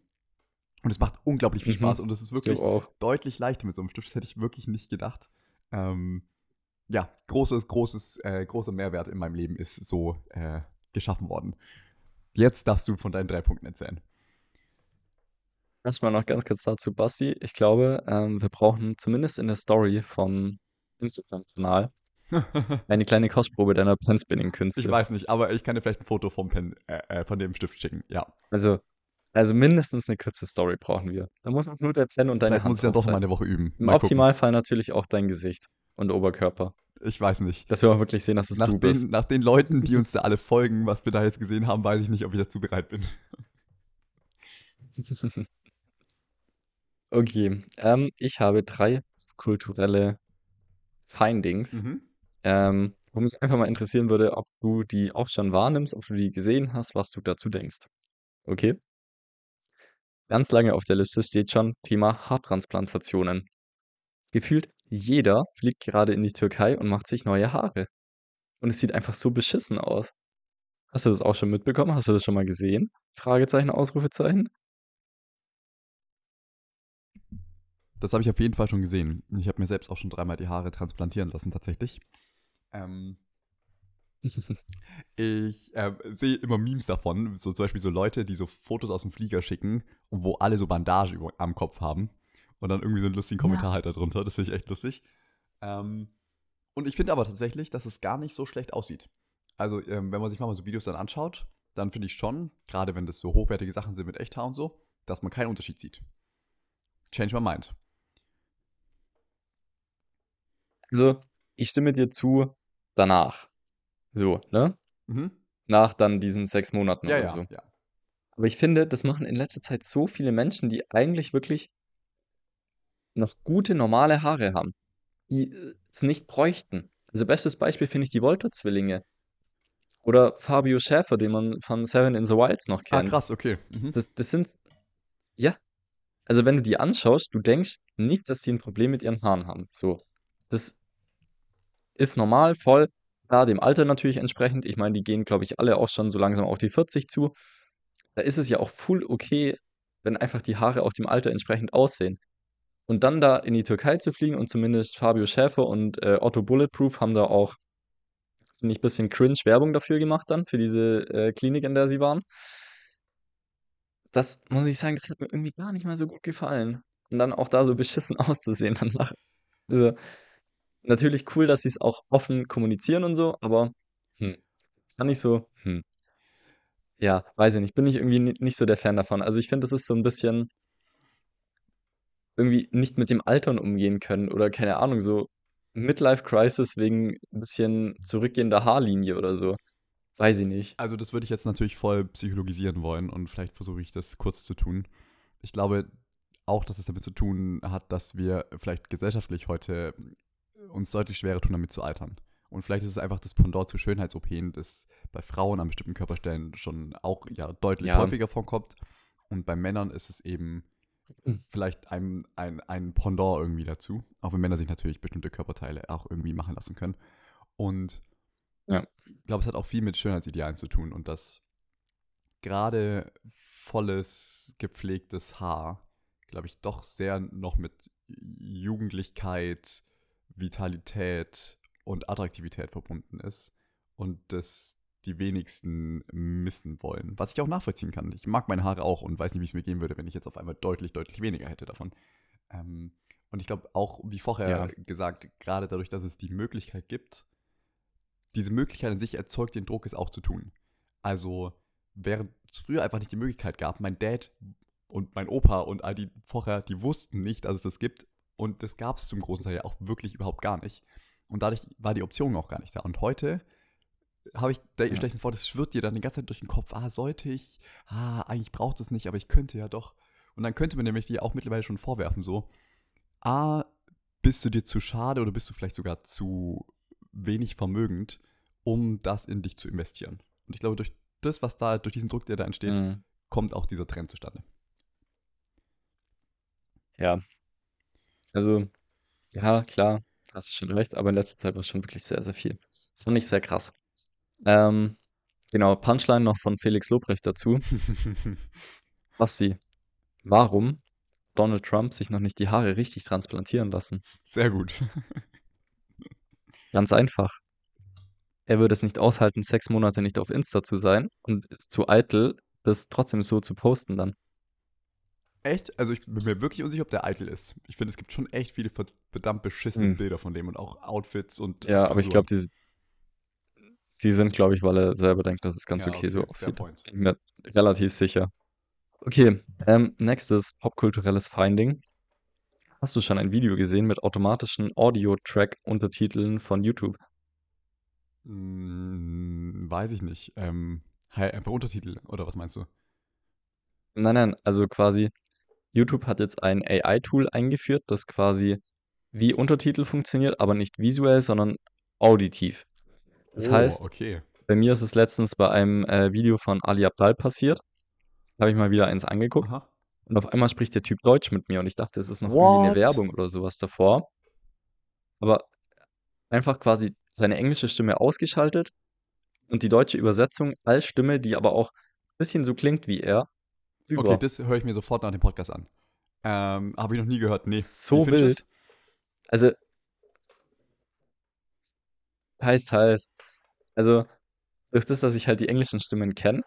Und es macht unglaublich viel Mhm. Spaß und es ist Ich wirklich deutlich leichter mit so einem Stift. Das hätte ich wirklich nicht gedacht. Ähm, ja, großes, großes, äh, großer Mehrwert in meinem Leben ist so äh, geschaffen worden. Jetzt darfst du von deinen drei Punkten erzählen. Erstmal noch ganz kurz dazu, Basti. Ich glaube, ähm, wir brauchen zumindest in der Story vom Instagram-Kanal eine kleine Kostprobe deiner Pen-Spinning-Künste. ich weiß nicht, aber ich kann dir vielleicht ein Foto vom Pen, äh, äh, von dem Stift schicken. Ja, Also, also mindestens eine kurze Story brauchen wir. Da muss auch nur der Pen und deine vielleicht Hand muss ich drauf doch mal sein. eine Woche üben. Im Mal gucken. Optimalfall natürlich auch dein Gesicht und Oberkörper. Ich weiß nicht. Dass wir auch wirklich sehen, dass es Nach du bist. den, nach den Leuten, die uns da alle folgen, was wir da jetzt gesehen haben, weiß ich nicht, ob ich dazu bereit bin. Okay, ähm, ich habe drei kulturelle Findings, Mhm. ähm, wo mich einfach mal interessieren würde, ob du die auch schon wahrnimmst, ob du die gesehen hast, was du dazu denkst. Okay? Ganz lange auf der Liste steht schon Thema Haartransplantationen. Gefühlt jeder fliegt gerade in die Türkei und macht sich neue Haare. Und es sieht einfach so beschissen aus. Hast du das auch schon mitbekommen? Hast du das schon mal gesehen? Fragezeichen, Ausrufezeichen? Das habe ich auf jeden Fall schon gesehen. Ich habe mir selbst auch schon dreimal die Haare transplantieren lassen, tatsächlich. Ähm, ich äh, sehe immer Memes davon, so zum Beispiel so Leute, die so Fotos aus dem Flieger schicken und wo alle so Bandage am Kopf haben und dann irgendwie so einen lustigen Kommentar halt darunter. Das finde ich echt lustig. Ähm, und ich finde aber tatsächlich, dass es gar nicht so schlecht aussieht. Also, ähm, wenn man sich mal so Videos dann anschaut, dann finde ich schon, gerade wenn das so hochwertige Sachen sind mit Echthaar und so, dass man keinen Unterschied sieht. Change my mind. Also, ich stimme dir zu, danach. So, ne? Mhm. Nach dann diesen sechs Monaten Ja, oder ja, so. ja. Aber ich finde, das machen in letzter Zeit so viele Menschen, die eigentlich wirklich noch gute, normale Haare haben, die äh, es nicht bräuchten. Also, bestes Beispiel finde ich die Volta-Zwillinge. Oder Fabio Schäfer, den man von Seven in the Wilds noch Ah, kennt. krass, okay. Mhm. Das, das sind, ja. Also, wenn du die anschaust, du denkst nicht, dass die ein Problem mit ihren Haaren haben. So. Das ist normal, voll. Klar, dem Alter natürlich entsprechend. Ich meine, die gehen, glaube ich, alle auch schon so langsam auf die 40 zu. Da ist es ja auch full okay, wenn einfach die Haare auch dem Alter entsprechend aussehen. Und dann da in die Türkei zu fliegen und zumindest Fabio Schäfer und äh, Otto Bulletproof haben da auch, finde ich, ein bisschen cringe Werbung dafür gemacht dann, für diese äh, Klinik, in der sie waren. Das muss ich sagen, das hat mir irgendwie gar nicht mal so gut gefallen. Und dann auch da so beschissen auszusehen danach. Also, natürlich cool, dass sie es auch offen kommunizieren und so, aber hm, fand ich so, hm. Ja, weiß ich nicht, bin ich irgendwie ni- nicht so der Fan davon. Also ich finde, das ist so ein bisschen irgendwie nicht mit dem Altern umgehen können oder keine Ahnung, so Midlife Crisis wegen ein bisschen zurückgehender Haarlinie oder so. Weiß ich nicht. Also das würde ich jetzt natürlich voll psychologisieren wollen und vielleicht versuche ich das kurz zu tun. Ich glaube auch, dass es damit zu tun hat, dass wir vielleicht gesellschaftlich heute uns deutlich schwerer tun, damit zu altern. Und vielleicht ist es einfach das Pendant zu Schönheits-OPen, das bei Frauen an bestimmten Körperstellen schon auch ja deutlich Ja. häufiger vorkommt. Und bei Männern ist es eben Mhm. vielleicht ein, ein, ein Pendant irgendwie dazu. Auch wenn Männer sich natürlich bestimmte Körperteile auch irgendwie machen lassen können. Und Ja. ich glaube, es hat auch viel mit Schönheitsidealen zu tun und dass gerade volles, gepflegtes Haar, glaube ich, doch sehr noch mit Jugendlichkeit, Vitalität und Attraktivität verbunden ist und das die wenigsten missen wollen. Was ich auch nachvollziehen kann. Ich mag meine Haare auch und weiß nicht, wie es mir gehen würde, wenn ich jetzt auf einmal deutlich, deutlich weniger hätte davon. Ähm, und ich glaube auch, wie vorher Ja. gesagt, gerade dadurch, dass es die Möglichkeit gibt, diese Möglichkeit an sich erzeugt den Druck, es auch zu tun. Also, während es früher einfach nicht die Möglichkeit gab, mein Dad und mein Opa und all die vorher, die wussten nicht, dass es das gibt. Und das gab es zum großen Teil ja auch wirklich überhaupt gar nicht. Und dadurch war die Option auch gar nicht da. Und heute habe ich, da Ja. ich mir vor, das schwirrt dir dann die ganze Zeit durch den Kopf, ah, sollte ich, ah, eigentlich braucht es nicht, aber ich könnte ja doch. Und dann könnte man nämlich dir auch mittlerweile schon vorwerfen, so, ah, bist du dir zu schade oder bist du vielleicht sogar zu wenig vermögend, um das in dich zu investieren. Und ich glaube, durch das, was da, durch diesen Druck, der da entsteht, Mhm. kommt auch dieser Trend zustande. Ja. Also, ja, klar, hast du schon recht, aber in letzter Zeit war es schon wirklich sehr, sehr viel. Fand ich sehr krass. Ähm, genau, Punchline noch von Felix Lobrecht dazu. Basti, warum Donald Trump sich noch nicht die Haare richtig transplantieren lassen? Sehr gut. Ganz einfach. Er würde es nicht aushalten, sechs Monate nicht auf Insta zu sein und zu eitel, das trotzdem so zu posten dann. Echt? Also ich bin mir wirklich unsicher, ob der eitel ist. Ich finde, es gibt schon echt viele verd- verdammt beschissene Hm. Bilder von dem und auch Outfits und Ja, aber ich glaube, die, die sind, glaube ich, weil er selber denkt, dass es ganz Ja, okay so okay, fair aussieht. Bin mir relativ sicher. Okay, ähm, nächstes popkulturelles Finding. Hast du schon ein Video gesehen mit automatischen Audio-Track-Untertiteln von YouTube? Hm, weiß ich nicht. Ähm, einfach Untertitel, oder was meinst du? Nein, nein, also quasi, YouTube hat jetzt ein AI-Tool eingeführt, das quasi wie Untertitel funktioniert, aber nicht visuell, sondern auditiv. Das Oh, heißt, okay. bei mir ist es letztens bei einem äh, Video von Ali Abdal passiert. Habe ich mal wieder eins angeguckt Aha. und auf einmal spricht der Typ Deutsch mit mir und ich dachte, es ist noch irgendwie eine What? Werbung oder sowas davor. Aber einfach quasi seine englische Stimme ausgeschaltet und die deutsche Übersetzung als Stimme, die aber auch ein bisschen so klingt wie er, Okay, rüber. das höre ich mir sofort nach dem Podcast an. Ähm, habe ich noch nie gehört. Nee. So Wie wild. Also, heiß, teils. Also, durch das, dass ich halt die englischen Stimmen kenne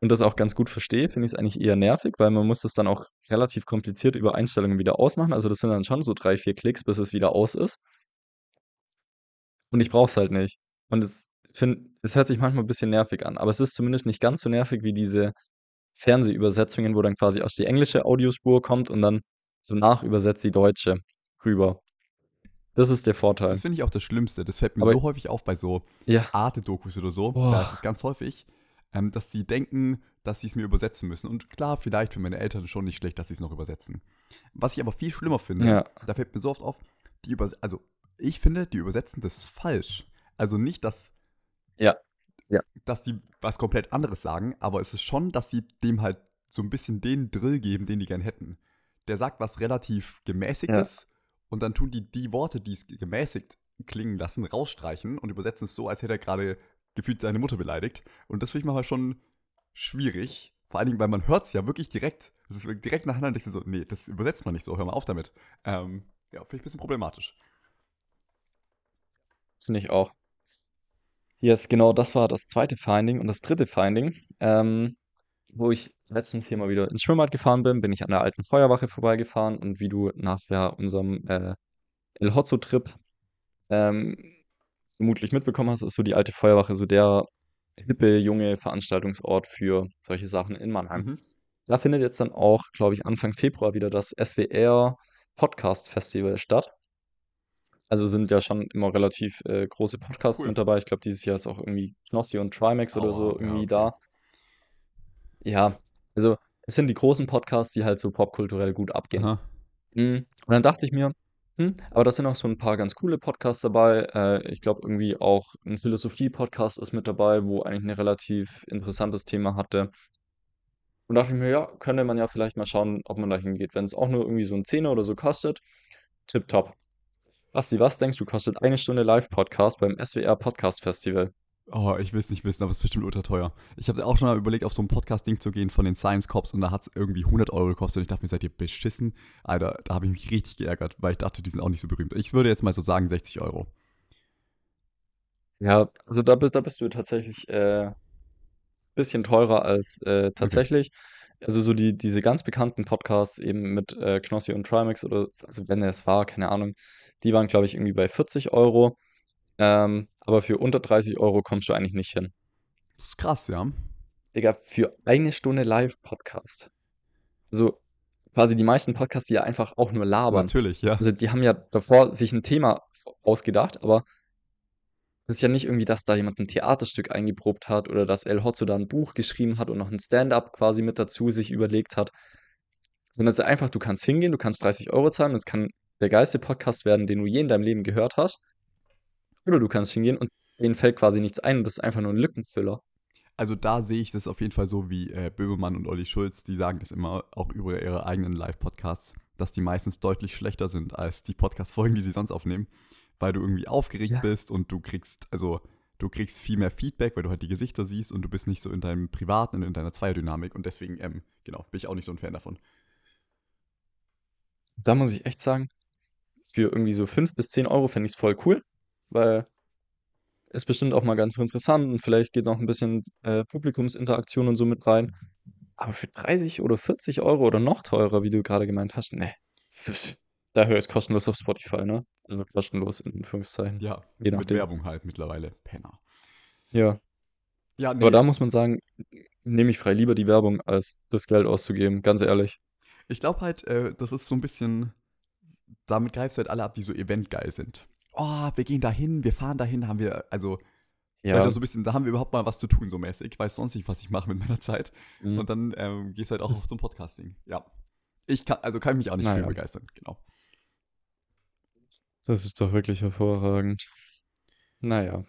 und das auch ganz gut verstehe, finde ich es eigentlich eher nervig, weil man muss das dann auch relativ kompliziert über Einstellungen wieder ausmachen. Also, das sind dann schon so drei, vier Klicks, bis es wieder aus ist. Und ich brauche es halt nicht. Und es, find, es hört sich manchmal ein bisschen nervig an, aber es ist zumindest nicht ganz so nervig wie diese Fernsehübersetzungen, wo dann quasi erst die englische Audiospur kommt und dann so nachübersetzt die deutsche rüber. Das ist der Das Vorteil. finde ich auch das Schlimmste. Das fällt mir Aber so häufig auf bei so ja, Arte-Dokus oder so. Da Boah. ist es ganz häufig, ähm, dass sie denken, dass sie es mir übersetzen müssen. Und klar, vielleicht für meine Eltern schon nicht schlecht, dass sie es noch übersetzen. Was ich aber viel schlimmer finde, ja, da fällt mir so oft auf, die über also ich finde, die übersetzen das falsch. Also nicht, dass, ja, ja, dass die was komplett anderes sagen, aber es ist schon, dass sie dem halt so ein bisschen den Drill geben, den die gern hätten. Der sagt was relativ ja, gemäßigtes und dann tun die die Worte, die es gemäßigt klingen lassen, rausstreichen und übersetzen es so, als hätte er gerade gefühlt seine Mutter beleidigt. Und das finde ich manchmal schon schwierig. Vor allen Dingen, weil man hört es ja wirklich direkt. Es ist direkt nacheinander. Ich so, nee, das übersetzt man nicht so, hör mal auf damit. Ähm, ja, finde ich ein bisschen problematisch. finde ich auch. Yes, genau, das war das zweite Finding. Und das dritte Finding, ähm, wo ich letztens hier mal wieder ins Schwimmbad gefahren bin, bin ich an der alten Feuerwache vorbeigefahren und wie du nach ja, unserem äh, El Hotzo-Trip ähm, vermutlich mitbekommen hast, ist so die alte Feuerwache so der hippe, junge Veranstaltungsort für solche Sachen in Mannheim. Mhm. Da findet jetzt dann auch, glaube ich, Anfang Februar wieder das SWR Podcast Festival statt. Also sind ja schon immer relativ äh, große Podcasts Cool. mit dabei. Ich glaube, dieses Jahr ist auch irgendwie Knossi und Trimax oder so Aua, ja, irgendwie okay. da. Ja, also es sind die großen Podcasts, die halt so popkulturell gut abgehen. Aha. Mm, Und dann dachte ich mir, hm, aber da sind auch so ein paar ganz coole Podcasts dabei. Äh, ich glaube irgendwie auch ein Philosophie-Podcast ist mit dabei, wo eigentlich ein relativ interessantes Thema hatte. Und dachte ich mir, ja, könnte man ja vielleicht mal schauen, ob man da hingeht. Wenn es auch nur irgendwie so ein Zehner oder so kostet, tipptopp. Basti, was denkst du, kostet eine Stunde Live-Podcast beim SWR Podcast Festival? Oh, ich will es nicht wissen, aber es ist bestimmt ultra teuer. Ich habe auch schon mal überlegt, auf so ein Podcast-Ding zu gehen von den Science Cops und da hat es irgendwie 100 Euro gekostet und ich dachte mir, seid ihr beschissen? Alter, da habe ich mich richtig geärgert, weil ich dachte, die sind auch nicht so berühmt. Ich würde jetzt mal so sagen 60 Euro. Ja, also da bist, da bist du tatsächlich äh, bisschen teurer als äh, tatsächlich. Also so die, diese ganz bekannten Podcasts eben mit äh, Knossi und Trimax oder, also wenn es war, keine Ahnung, die waren, glaube ich, irgendwie bei 40 Euro. Ähm, aber für unter 30 Euro kommst du eigentlich nicht hin. Das ist krass, ja. Digga, für eine Stunde Live-Podcast. Also quasi die meisten Podcasts, die ja einfach auch nur labern. Natürlich, ja. Also die haben ja davor sich ein Thema ausgedacht, aber es ist ja nicht irgendwie, dass da jemand ein Theaterstück eingeprobt hat oder dass El Hotzo da ein Buch geschrieben hat und noch ein Stand-up quasi mit dazu sich überlegt hat. Sondern es ist einfach, du kannst hingehen, du kannst 30 Euro zahlen, es kann der geilste Podcast werden, den du je in deinem Leben gehört hast. Oder du kannst hingehen und denen fällt quasi nichts ein und das ist einfach nur ein Lückenfüller. Also da sehe ich das auf jeden Fall so wie äh, Böhmermann und Olli Schulz, die sagen das immer auch über ihre eigenen Live-Podcasts, dass die meistens deutlich schlechter sind als die Podcast-Folgen, die sie sonst aufnehmen, weil du irgendwie aufgeregt Ja. bist und du kriegst, also du kriegst viel mehr Feedback, weil du halt die Gesichter siehst und du bist nicht so in deinem Privaten und in deiner Zweierdynamik und deswegen, ähm, genau, bin ich auch nicht so ein Fan davon. Da muss ich echt sagen, für irgendwie so 5 bis 10 Euro fände ich es voll cool, weil ist bestimmt auch mal ganz interessant und vielleicht geht noch ein bisschen äh, Publikumsinteraktion und so mit rein. Aber für 30 oder 40 Euro oder noch teurer, wie du gerade gemeint hast, ne. Da höre ich es kostenlos auf Spotify, ne? Also kostenlos in Anführungszeichen. Ja, Je mit. Werbung halt mittlerweile. Penner. Ja. Ja, nee, Aber da muss man sagen, nehme ich frei lieber die Werbung, als das Geld auszugeben, ganz ehrlich. ich glaube halt, äh, das ist so ein bisschen, damit greifst du halt alle ab, die so eventgeil sind. Oh, wir gehen dahin, wir fahren dahin, haben wir, also Ja. so ein bisschen, da haben wir überhaupt mal was zu tun, so mäßig. Ich weiß sonst nicht, was ich mache mit meiner Zeit. Mhm. Und dann ähm, gehst du halt auch auf so ein Podcasting. Ja. Ich kann, also kann ich mich auch nicht Naja. für begeistern, genau. Das ist doch wirklich hervorragend. Naja,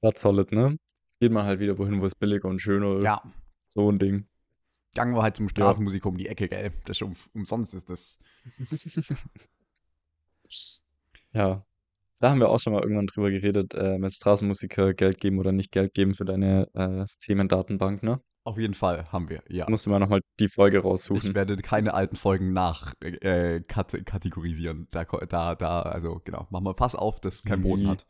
was soll es, ne? Geht man halt wieder wohin, wo es billiger und schöner ist. Ja. So ein Ding. Gangen wir halt zum Straßenmusik um die Ecke, gell? Das ist um, umsonst ist das. Ja, da haben wir auch schon mal irgendwann drüber geredet, äh, mit Straßenmusiker Geld geben oder nicht Geld geben für deine äh, Themendatenbank, ne? Auf jeden Fall haben wir, ja. Musst du mal nochmal die Folge Ich raussuchen. werde keine alten Folgen nach äh, kat kategorisieren. Da, da, da, also genau. Machen wir Fass auf, das keinen Boden hat.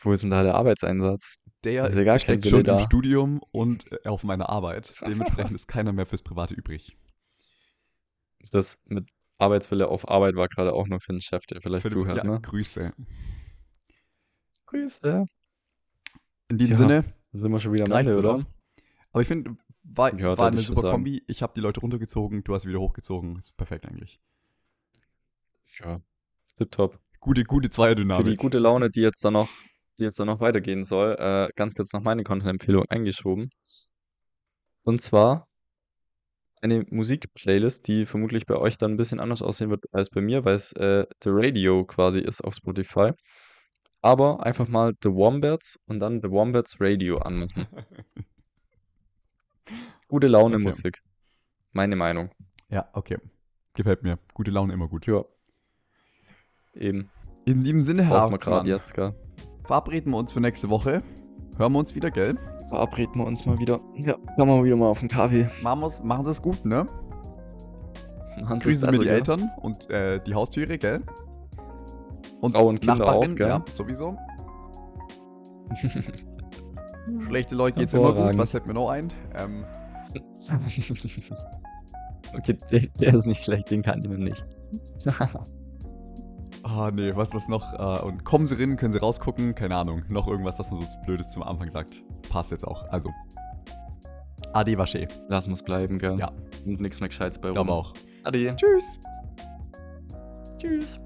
Wo ist denn da der Arbeitseinsatz? Der ist ja gar kein steckt schon im da. Studium und äh, auf meiner Arbeit. Dementsprechend ist keiner mehr fürs Private übrig. Das mit Arbeitswille auf Arbeit war gerade auch nur für den Chef, der vielleicht Für zuhört, ja, ne? Grüße. Grüße. In diesem Ja, Sinne, sind wir schon wieder am Ende, oder? oder? Aber ich finde, war, Ja, war eine super. Kombi. Ich habe die Leute runtergezogen, du hast sie wieder hochgezogen. Ist perfekt eigentlich. Ja, tipptopp. Gute, gute Für die Zweierdynamik. gute Laune, die jetzt da noch, die jetzt da noch weitergehen soll, äh, ganz kurz noch meine Content-Empfehlung eingeschoben. Und zwar eine Musik-Playlist, die vermutlich bei euch dann ein bisschen anders aussehen wird als bei mir, weil es äh, The Radio quasi ist auf Spotify. Aber einfach mal The Wombats und dann The Wombats Radio anmachen. Gute Laune Okay. Musik. Meine Meinung. ja, okay. Gefällt mir. Gute Laune immer gut. Ja. Eben. In diesem Sinne, Herr gerade jetzt, gell? verabreden wir uns für nächste Woche. Hören wir uns wieder, gell? Verabreden wir uns mal wieder. Ja, kommen wir wieder mal auf den Kaffee. Machen, Sie es gut, ne? Mir besser, die? Eltern und äh, die Haustüre, gell? Und Frau und Kinder auch, gell? ja, sowieso. Schlechte Leute geht's immer gut. Was fällt mir noch ein? Ähm, okay, der, der ist nicht schlecht, den kann ich noch nicht. ah, nee, was ist noch? Äh, und kommen Sie rein, können Sie rausgucken. Keine Ahnung. Noch irgendwas, das man so Blödes zum Anfang sagt. Passt jetzt auch. Also. Ade, Wasche. Lass muss bleiben, gell? Ja. Und nichts mehr Gescheites bei Glaube rum. auch. Ade. Tschüss. Tschüss.